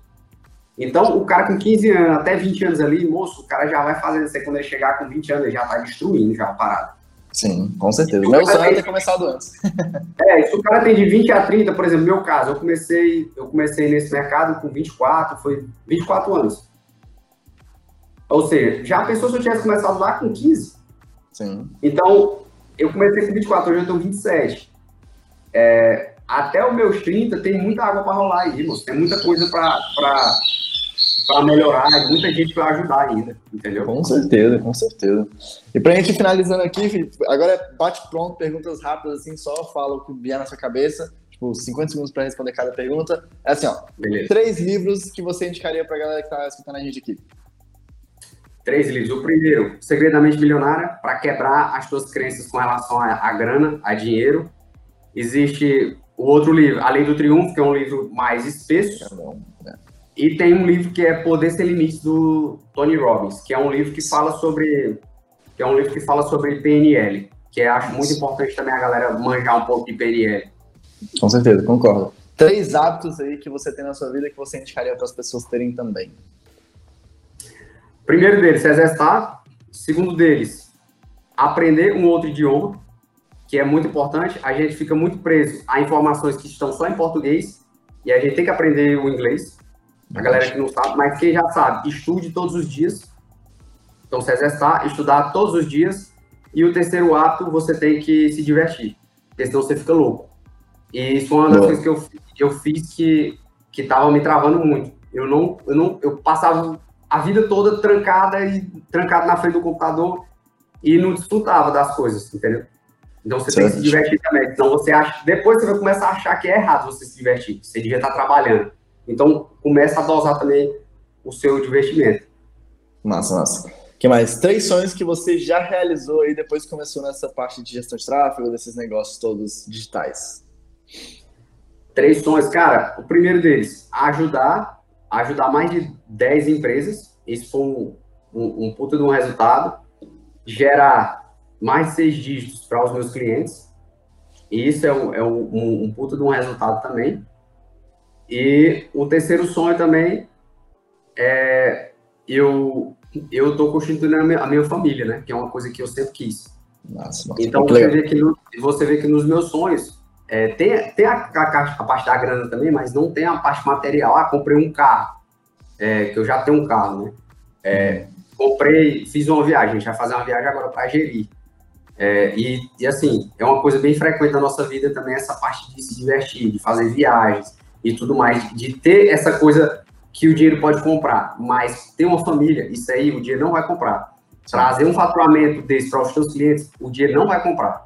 S1: Então, o cara com 15 anos, até 20 anos ali, moço, o cara já vai fazendo isso aí quando ele chegar com 20 anos, ele já tá destruindo já a parada.
S2: Sim, com certeza. Meu sonho é ter começado antes.
S1: é, se o cara tem de 20 a 30, por exemplo, meu caso, eu comecei, eu comecei nesse mercado com 24, foi 24 anos. Ou seja, já pensou se eu tivesse começado lá com 15?
S2: Sim.
S1: Então, eu comecei com 24, hoje eu tenho 27. É, até os meus 30 tem muita água para rolar aí, moço. Tem muita coisa para para melhorar, muita gente para ajudar ainda, entendeu?
S2: Com certeza, com certeza. E para a gente finalizando aqui, agora é bate pronto, perguntas rápidas, assim, só fala o que vier na sua cabeça, tipo, 50 segundos para responder cada pergunta. É assim, ó, Beleza. três livros que você indicaria para a galera que está escutando a gente aqui.
S1: Três livros. O primeiro, Segredamente Milionária, para quebrar as suas crenças com relação à, à grana, a dinheiro. Existe o outro livro, A Lei do Triunfo, que é um livro mais espesso. É né? E tem um livro que é Poder Sem Limites do Tony Robbins, que é um livro que fala sobre que é um livro que fala sobre PNL, que acho muito importante também a galera manjar um pouco de PNL.
S2: Com certeza, concordo. Três hábitos aí que você tem na sua vida que você indicaria para as pessoas terem também.
S1: Primeiro deles, se exercitar. Segundo deles, aprender um outro idioma, que é muito importante. A gente fica muito preso a informações que estão só em português e a gente tem que aprender o inglês. A galera que não sabe, mas quem já sabe, estude todos os dias. Então, se exercitar, estudar todos os dias. E o terceiro ato, você tem que se divertir, porque senão você fica louco. E isso foi uma das coisas que eu, que eu fiz que que estava me travando muito. Eu não, eu não, eu passava a vida toda trancada e trancado na frente do computador e não desfrutava das coisas, entendeu? Então você certo. tem que se divertir também. Então você acha, depois você vai começar a achar que é errado você se divertir. Você devia estar trabalhando. Então, começa a dosar também o seu divertimento.
S2: Massa, massa. O que mais? Três sonhos que você já realizou aí depois que começou nessa parte de gestão de tráfego, desses negócios todos digitais.
S1: Três sonhos, cara. O primeiro deles, ajudar, ajudar mais de 10 empresas. Isso foi um, um, um puta de um resultado. Gerar mais seis dígitos para os meus clientes. E isso é um, é um, um puta de um resultado também. E o terceiro sonho também é eu eu estou constituindo a minha, a minha, família, né? Que é uma coisa que eu sempre quis. Nossa, nossa, então você vê, que no, você vê que nos meus sonhos é, tem, tem a, a, a, parte da grana também, mas não tem a parte material. Ah, comprei um carro, é, que eu já tenho um carro, né? É, comprei, fiz uma viagem, a gente vai fazer uma viagem agora para gerir. É, e, e, assim, é uma coisa bem frequente na nossa vida também, essa parte de se divertir, de fazer viagens e tudo mais, de ter essa coisa que o dinheiro pode comprar, mas ter uma família, isso aí o dinheiro não vai comprar. Trazer um faturamento desse para os seus clientes, o dinheiro não vai comprar.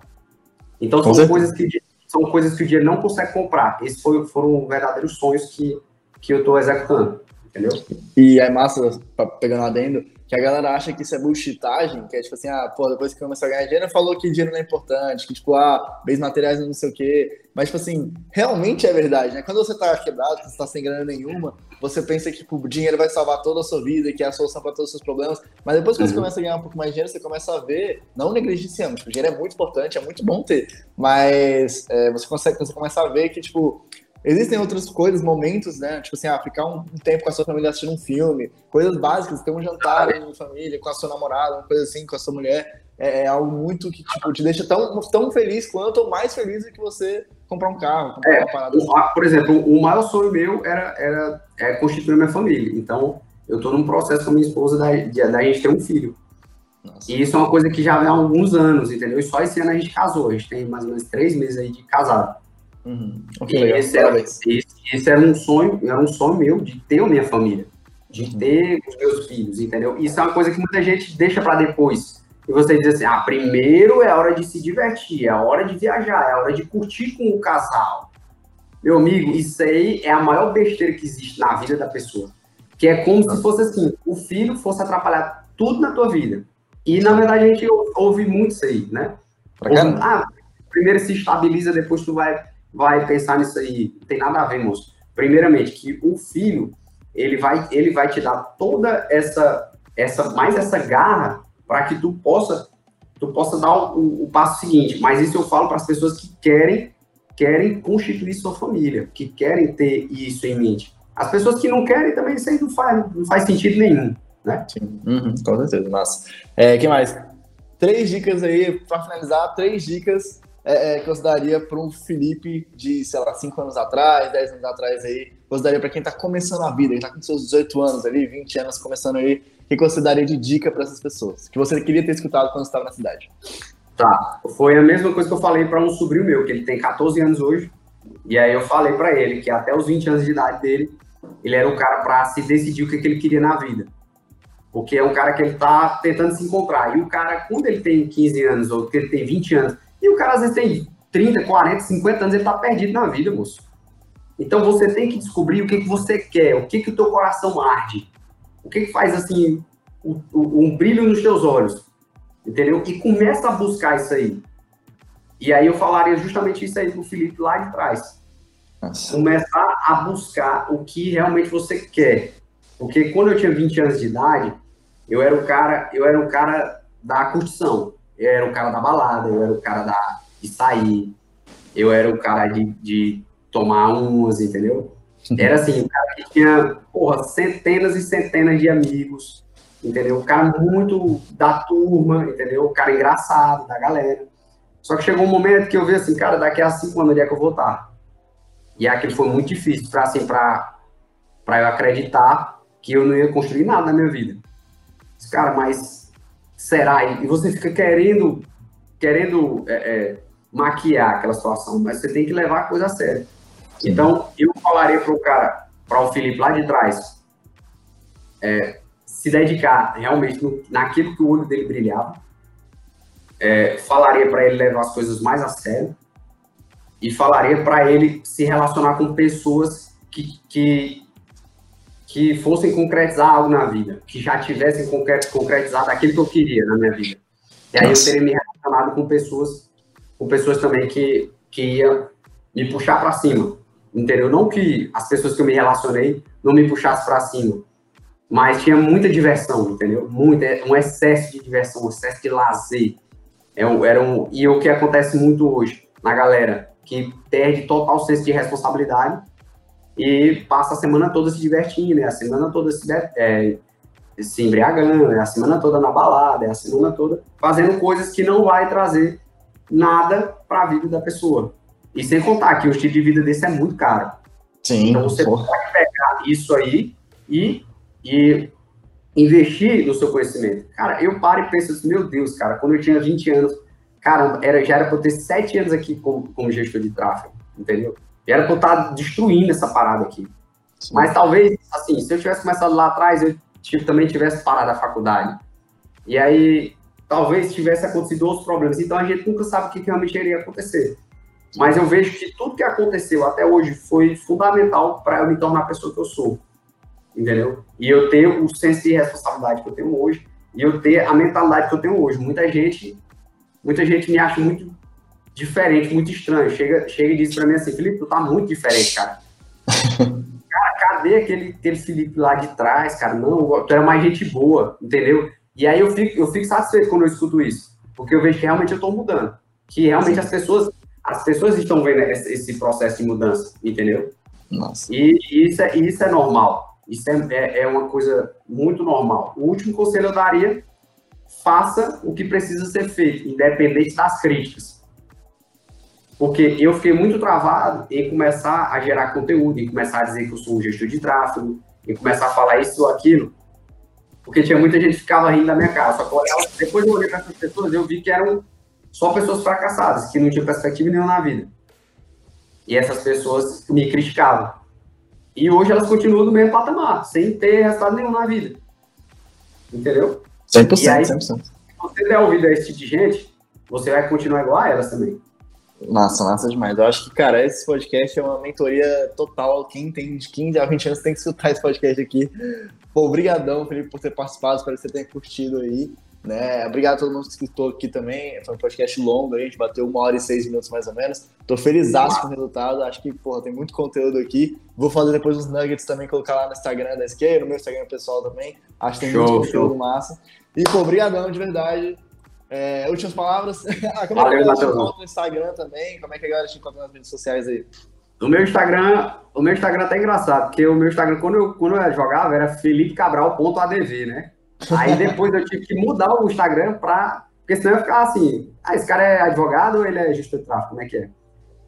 S1: Então são coisas que são coisas que o dinheiro não consegue comprar. Esses foram, foram verdadeiros sonhos que, que eu estou executando, entendeu?
S2: E é massa, pegando adendo, que a galera acha que isso é bullshitagem, que é tipo assim, ah, pô, depois que começou a ganhar dinheiro, falou que dinheiro não é importante, que tipo, ah, bens materiais não sei o quê. Mas, tipo assim, realmente é verdade, né? Quando você tá quebrado, você tá sem grana nenhuma, você pensa que tipo, o dinheiro vai salvar toda a sua vida, que é a solução para todos os seus problemas. Mas depois que uhum. você começa a ganhar um pouco mais de dinheiro, você começa a ver, não negligenciando, tipo, o dinheiro é muito importante, é muito bom ter, mas é, você consegue, você começa a ver que, tipo, Existem outras coisas, momentos, né? Tipo assim, ah, ficar um, tempo com a sua família assistindo um filme, coisas básicas, ter um jantar em família, com a sua namorada, uma coisa assim, com a sua mulher, é, é, algo muito que tipo, te deixa tão, tão feliz quanto ou mais feliz do que você comprar um carro, comprar
S1: é, uma parada. Assim. Por exemplo, o maior sonho meu era, era é, constituir minha família. Então, eu estou num processo com a minha esposa da, de, da gente ter um filho. Nossa. E isso é uma coisa que já vem há alguns anos, entendeu? E só esse ano a gente casou. A gente tem mais ou menos três meses aí de casado. Uhum. Okay, esse, era, esse, esse, era um sonho, era um sonho meu de ter a minha família, de uhum. ter os meus filhos, entendeu? Isso é uma coisa que muita gente deixa para depois. E você diz assim: ah, primeiro é a hora de se divertir, é a hora de viajar, é a hora de curtir com o casal. Meu amigo, isso aí é a maior besteira que existe na vida da pessoa. Que é como se fosse assim: o filho fosse atrapalhar tudo na tua vida. E na verdade a gente ouve muito isso aí, né? Ouve, ah, primeiro se estabiliza, depois tu vai vai pensar nisso aí? Não tem nada a ver, moço. Primeiramente, que o filho, ele vai, ele vai te dar toda essa, essa mais essa garra para que tu possa, tu possa dar o, o, passo seguinte. Mas isso eu falo para as pessoas que querem, querem constituir sua família, que querem ter isso em mente. As pessoas que não querem também isso aí não faz, não faz sentido nenhum, né?
S2: Sim, uhum, com certeza, massa. É, que mais? Três dicas aí, para finalizar, três dicas é, é, que você daria para um Felipe de, sei lá, 5 anos atrás, 10 anos atrás aí? Você daria para quem está começando a vida, está com seus 18 anos ali, 20 anos começando aí, o que você daria de dica para essas pessoas? Que você queria ter escutado quando estava na cidade?
S1: Tá, foi a mesma coisa que eu falei para um sobrinho meu, que ele tem 14 anos hoje, e aí eu falei para ele que até os 20 anos de idade dele, ele era o cara para se decidir o que, que ele queria na vida. Porque é um cara que ele tá tentando se encontrar. E o cara, quando ele tem 15 anos ou que ele tem 20 anos, e o cara às vezes tem 30, 40, 50 anos, ele tá perdido na vida, moço. Então você tem que descobrir o que, que você quer, o que, que o teu coração arde, o que, que faz assim o, um brilho nos teus olhos, entendeu? E começa a buscar isso aí. E aí eu falaria justamente isso aí pro Felipe lá de trás. Nossa. Começar a buscar o que realmente você quer. Porque quando eu tinha 20 anos de idade, eu era o cara, eu era o cara da curtição eu era o cara da balada, eu era o cara da, de sair, eu era o cara de, de tomar umas, entendeu? Era assim, o cara que tinha, porra, centenas e centenas de amigos, entendeu? O cara muito da turma, entendeu? O cara engraçado, da galera. Só que chegou um momento que eu vi assim, cara, daqui a cinco anos, onde é que eu vou estar? E aquilo foi muito difícil para assim, pra, pra eu acreditar que eu não ia construir nada na minha vida. Cara, mas será? E você fica querendo, querendo é, é, maquiar aquela situação, mas você tem que levar a coisa a sério. Então, eu falaria para o cara, para o Felipe lá de trás, é, se dedicar realmente no, naquilo que o olho dele brilhava, é, falaria para ele levar as coisas mais a sério e falaria para ele se relacionar com pessoas que, que que fossem concretizar algo na vida, que já tivessem concretizado aquilo que eu queria na minha vida. E aí Nossa. eu teria me relacionado com pessoas, com pessoas também que, que iam me puxar para cima, entendeu? Não que as pessoas que eu me relacionei não me puxassem para cima, mas tinha muita diversão, entendeu? Muito, é um excesso de diversão, um excesso de lazer. É um, era um, e o que acontece muito hoje na galera, que perde total senso de responsabilidade e passa a semana toda se divertindo, é a semana toda se, é, se embriagando, é a semana toda na balada, é a semana toda fazendo coisas que não vai trazer nada para a vida da pessoa. E sem contar que o estilo de vida desse é muito caro.
S2: Sim.
S1: Então você pode pegar isso aí e, e investir no seu conhecimento. Cara, eu paro e penso assim, meu Deus, cara, quando eu tinha 20 anos, cara, era, já era para eu ter 7 anos aqui como, como gestor de tráfego, entendeu? Já era para eu estar destruindo essa parada aqui. Sim. Mas talvez, assim, se eu tivesse começado lá atrás, eu também tivesse parado a faculdade. E aí, talvez tivesse acontecido outros problemas. Então a gente nunca sabe o que realmente iria acontecer. Mas eu vejo que tudo que aconteceu até hoje foi fundamental para eu me tornar a pessoa que eu sou. Entendeu? E eu ter o senso de responsabilidade que eu tenho hoje e eu ter a mentalidade que eu tenho hoje. Muita gente, muita gente me acha muito diferente, muito estranho. Chega, chega e diz para mim assim, Felipe, tu tá muito diferente, cara. cara, cadê aquele, aquele Felipe lá de trás, cara? Não, tu era mais gente boa, entendeu? E aí eu fico, eu fico satisfeito quando eu escuto isso, porque eu vejo que realmente eu estou mudando, que realmente as pessoas, as pessoas estão vendo esse, esse processo de mudança, entendeu?
S2: Nossa.
S1: E, e isso, é, isso é normal, isso é, é, é uma coisa muito normal. O último conselho eu daria, faça o que precisa ser feito, independente das críticas. Porque eu fiquei muito travado em começar a gerar conteúdo, em começar a dizer que eu sou um gestor de tráfego, em começar a falar isso ou aquilo, porque tinha muita gente que ficava rindo da minha cara. Só que olhava, depois eu olhei para essas pessoas eu vi que eram só pessoas fracassadas, que não tinham perspectiva nenhuma na vida. E essas pessoas me criticavam. E hoje elas continuam no mesmo patamar, sem ter resultado nenhum na vida. Entendeu?
S2: 100%,
S1: e aí,
S2: 100%.
S1: Se você der ouvido a esse tipo de gente, você vai continuar igual a elas também.
S2: Massa, massa demais. Eu acho que, cara, esse podcast é uma mentoria total. Quem tem de 15 a 20 anos tem que escutar esse podcast aqui. Pô, obrigadão, Felipe, por ter participado. Espero que você tenha curtido aí. Né? Obrigado a todo mundo que escutou aqui também. Foi um podcast longo, a gente bateu uma hora e seis minutos mais ou menos. Tô feliz com o resultado. Acho que, porra, tem muito conteúdo aqui. Vou fazer depois uns nuggets também, colocar lá no Instagram da SK, no meu Instagram pessoal também. Acho que tem show, muito conteúdo show. massa. E, pô, obrigadão de verdade. É, últimas palavras. ah, como Valeu, é que a te no Instagram também? Como é que a galera te encontra nas redes sociais aí?
S1: O meu Instagram, o meu Instagram tá engraçado, porque o meu Instagram, quando eu, quando eu jogava, era felipecabral.adv, né? Aí depois eu tive que mudar o Instagram pra. Porque senão eu ia ficar assim, ah, esse cara é advogado ou ele é gestor de tráfego? Como é que é?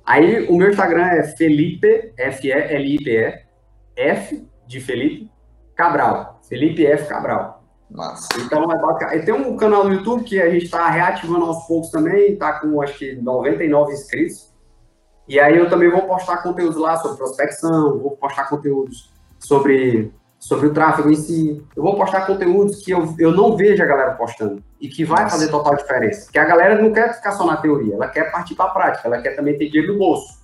S1: Aí o meu Instagram é Felipe, F-E-L-I-P-E, F de Felipe Cabral. Felipe F. Cabral.
S2: Massa.
S1: Então é bacana. E tem um canal no YouTube que a gente está reativando aos poucos também, está com acho que 99 inscritos. E aí eu também vou postar conteúdos lá sobre prospecção, vou postar conteúdos sobre, sobre o tráfego em si. Eu vou postar conteúdos que eu, eu não vejo a galera postando e que vai Nossa. fazer total diferença. Que a galera não quer ficar só na teoria, ela quer partir para a prática, ela quer também ter dinheiro no bolso.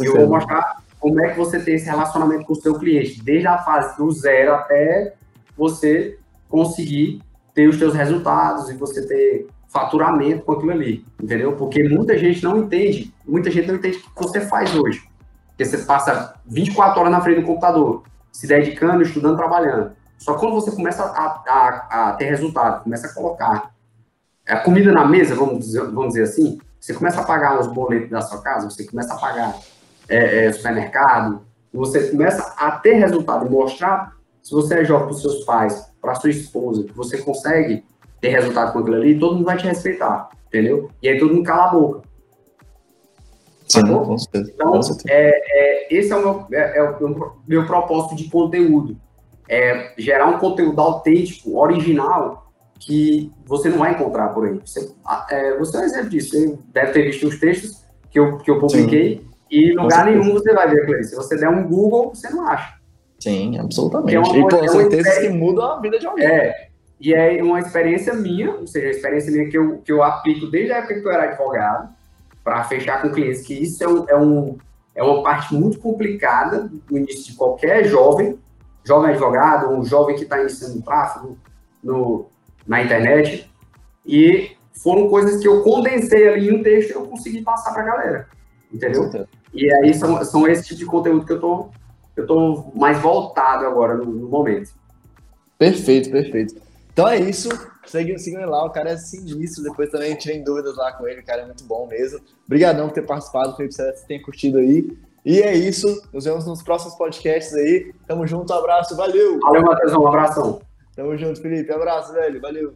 S1: E eu vou mostrar como é que você tem esse relacionamento com o seu cliente, desde a fase do zero até você conseguir ter os seus resultados e você ter faturamento com aquilo ali, entendeu? Porque muita gente não entende, muita gente não entende o que você faz hoje. Porque você passa 24 horas na frente do computador, se dedicando, estudando, trabalhando. Só quando você começa a, a, a ter resultado, começa a colocar a comida na mesa, vamos dizer, vamos dizer assim, você começa a pagar os boletos da sua casa, você começa a pagar é, é, supermercado, você começa a ter resultado mostrar se você é jovem para os seus pais, para sua esposa, que você consegue ter resultado com aquilo ali, todo mundo vai te respeitar, entendeu? E aí todo mundo cala a boca.
S2: Sim, com certeza.
S1: Então,
S2: com certeza.
S1: É, é, esse é o, meu, é, é o meu propósito de conteúdo. É gerar um conteúdo autêntico, original, que você não vai encontrar por aí. Você, é, você é um exemplo disso. Você deve ter visto os textos que eu, que eu publiquei Sim. e em lugar nenhum você vai ver aquilo aí. Se você der um Google, você não acha.
S2: Sim, absolutamente. É uma, e com é certeza que muda a vida de alguém.
S1: É, e é uma experiência minha, ou seja, a experiência minha que eu, que eu aplico desde a época que eu era advogado, para fechar com clientes, que isso é, um, é, um, é uma parte muito complicada no início de qualquer jovem, jovem advogado, um jovem que está iniciando tráfego no, na internet, e foram coisas que eu condensei ali em um texto e eu consegui passar para a galera, entendeu? E aí são, são esse tipo de conteúdo que eu estou eu estou mais voltado agora no, no, momento.
S2: Perfeito, perfeito. Então é isso. Sigam, sigam ele lá, o cara é sinistro. Depois também tirem dúvidas lá com ele, o cara é muito bom mesmo. Obrigadão por ter participado, Felipe, se você tem curtido aí. E é isso. Nos vemos nos próximos podcasts aí. Tamo junto, abraço, valeu.
S1: Valeu, Matheusão, um abração.
S2: Tamo junto, Felipe. Abraço, velho. Valeu.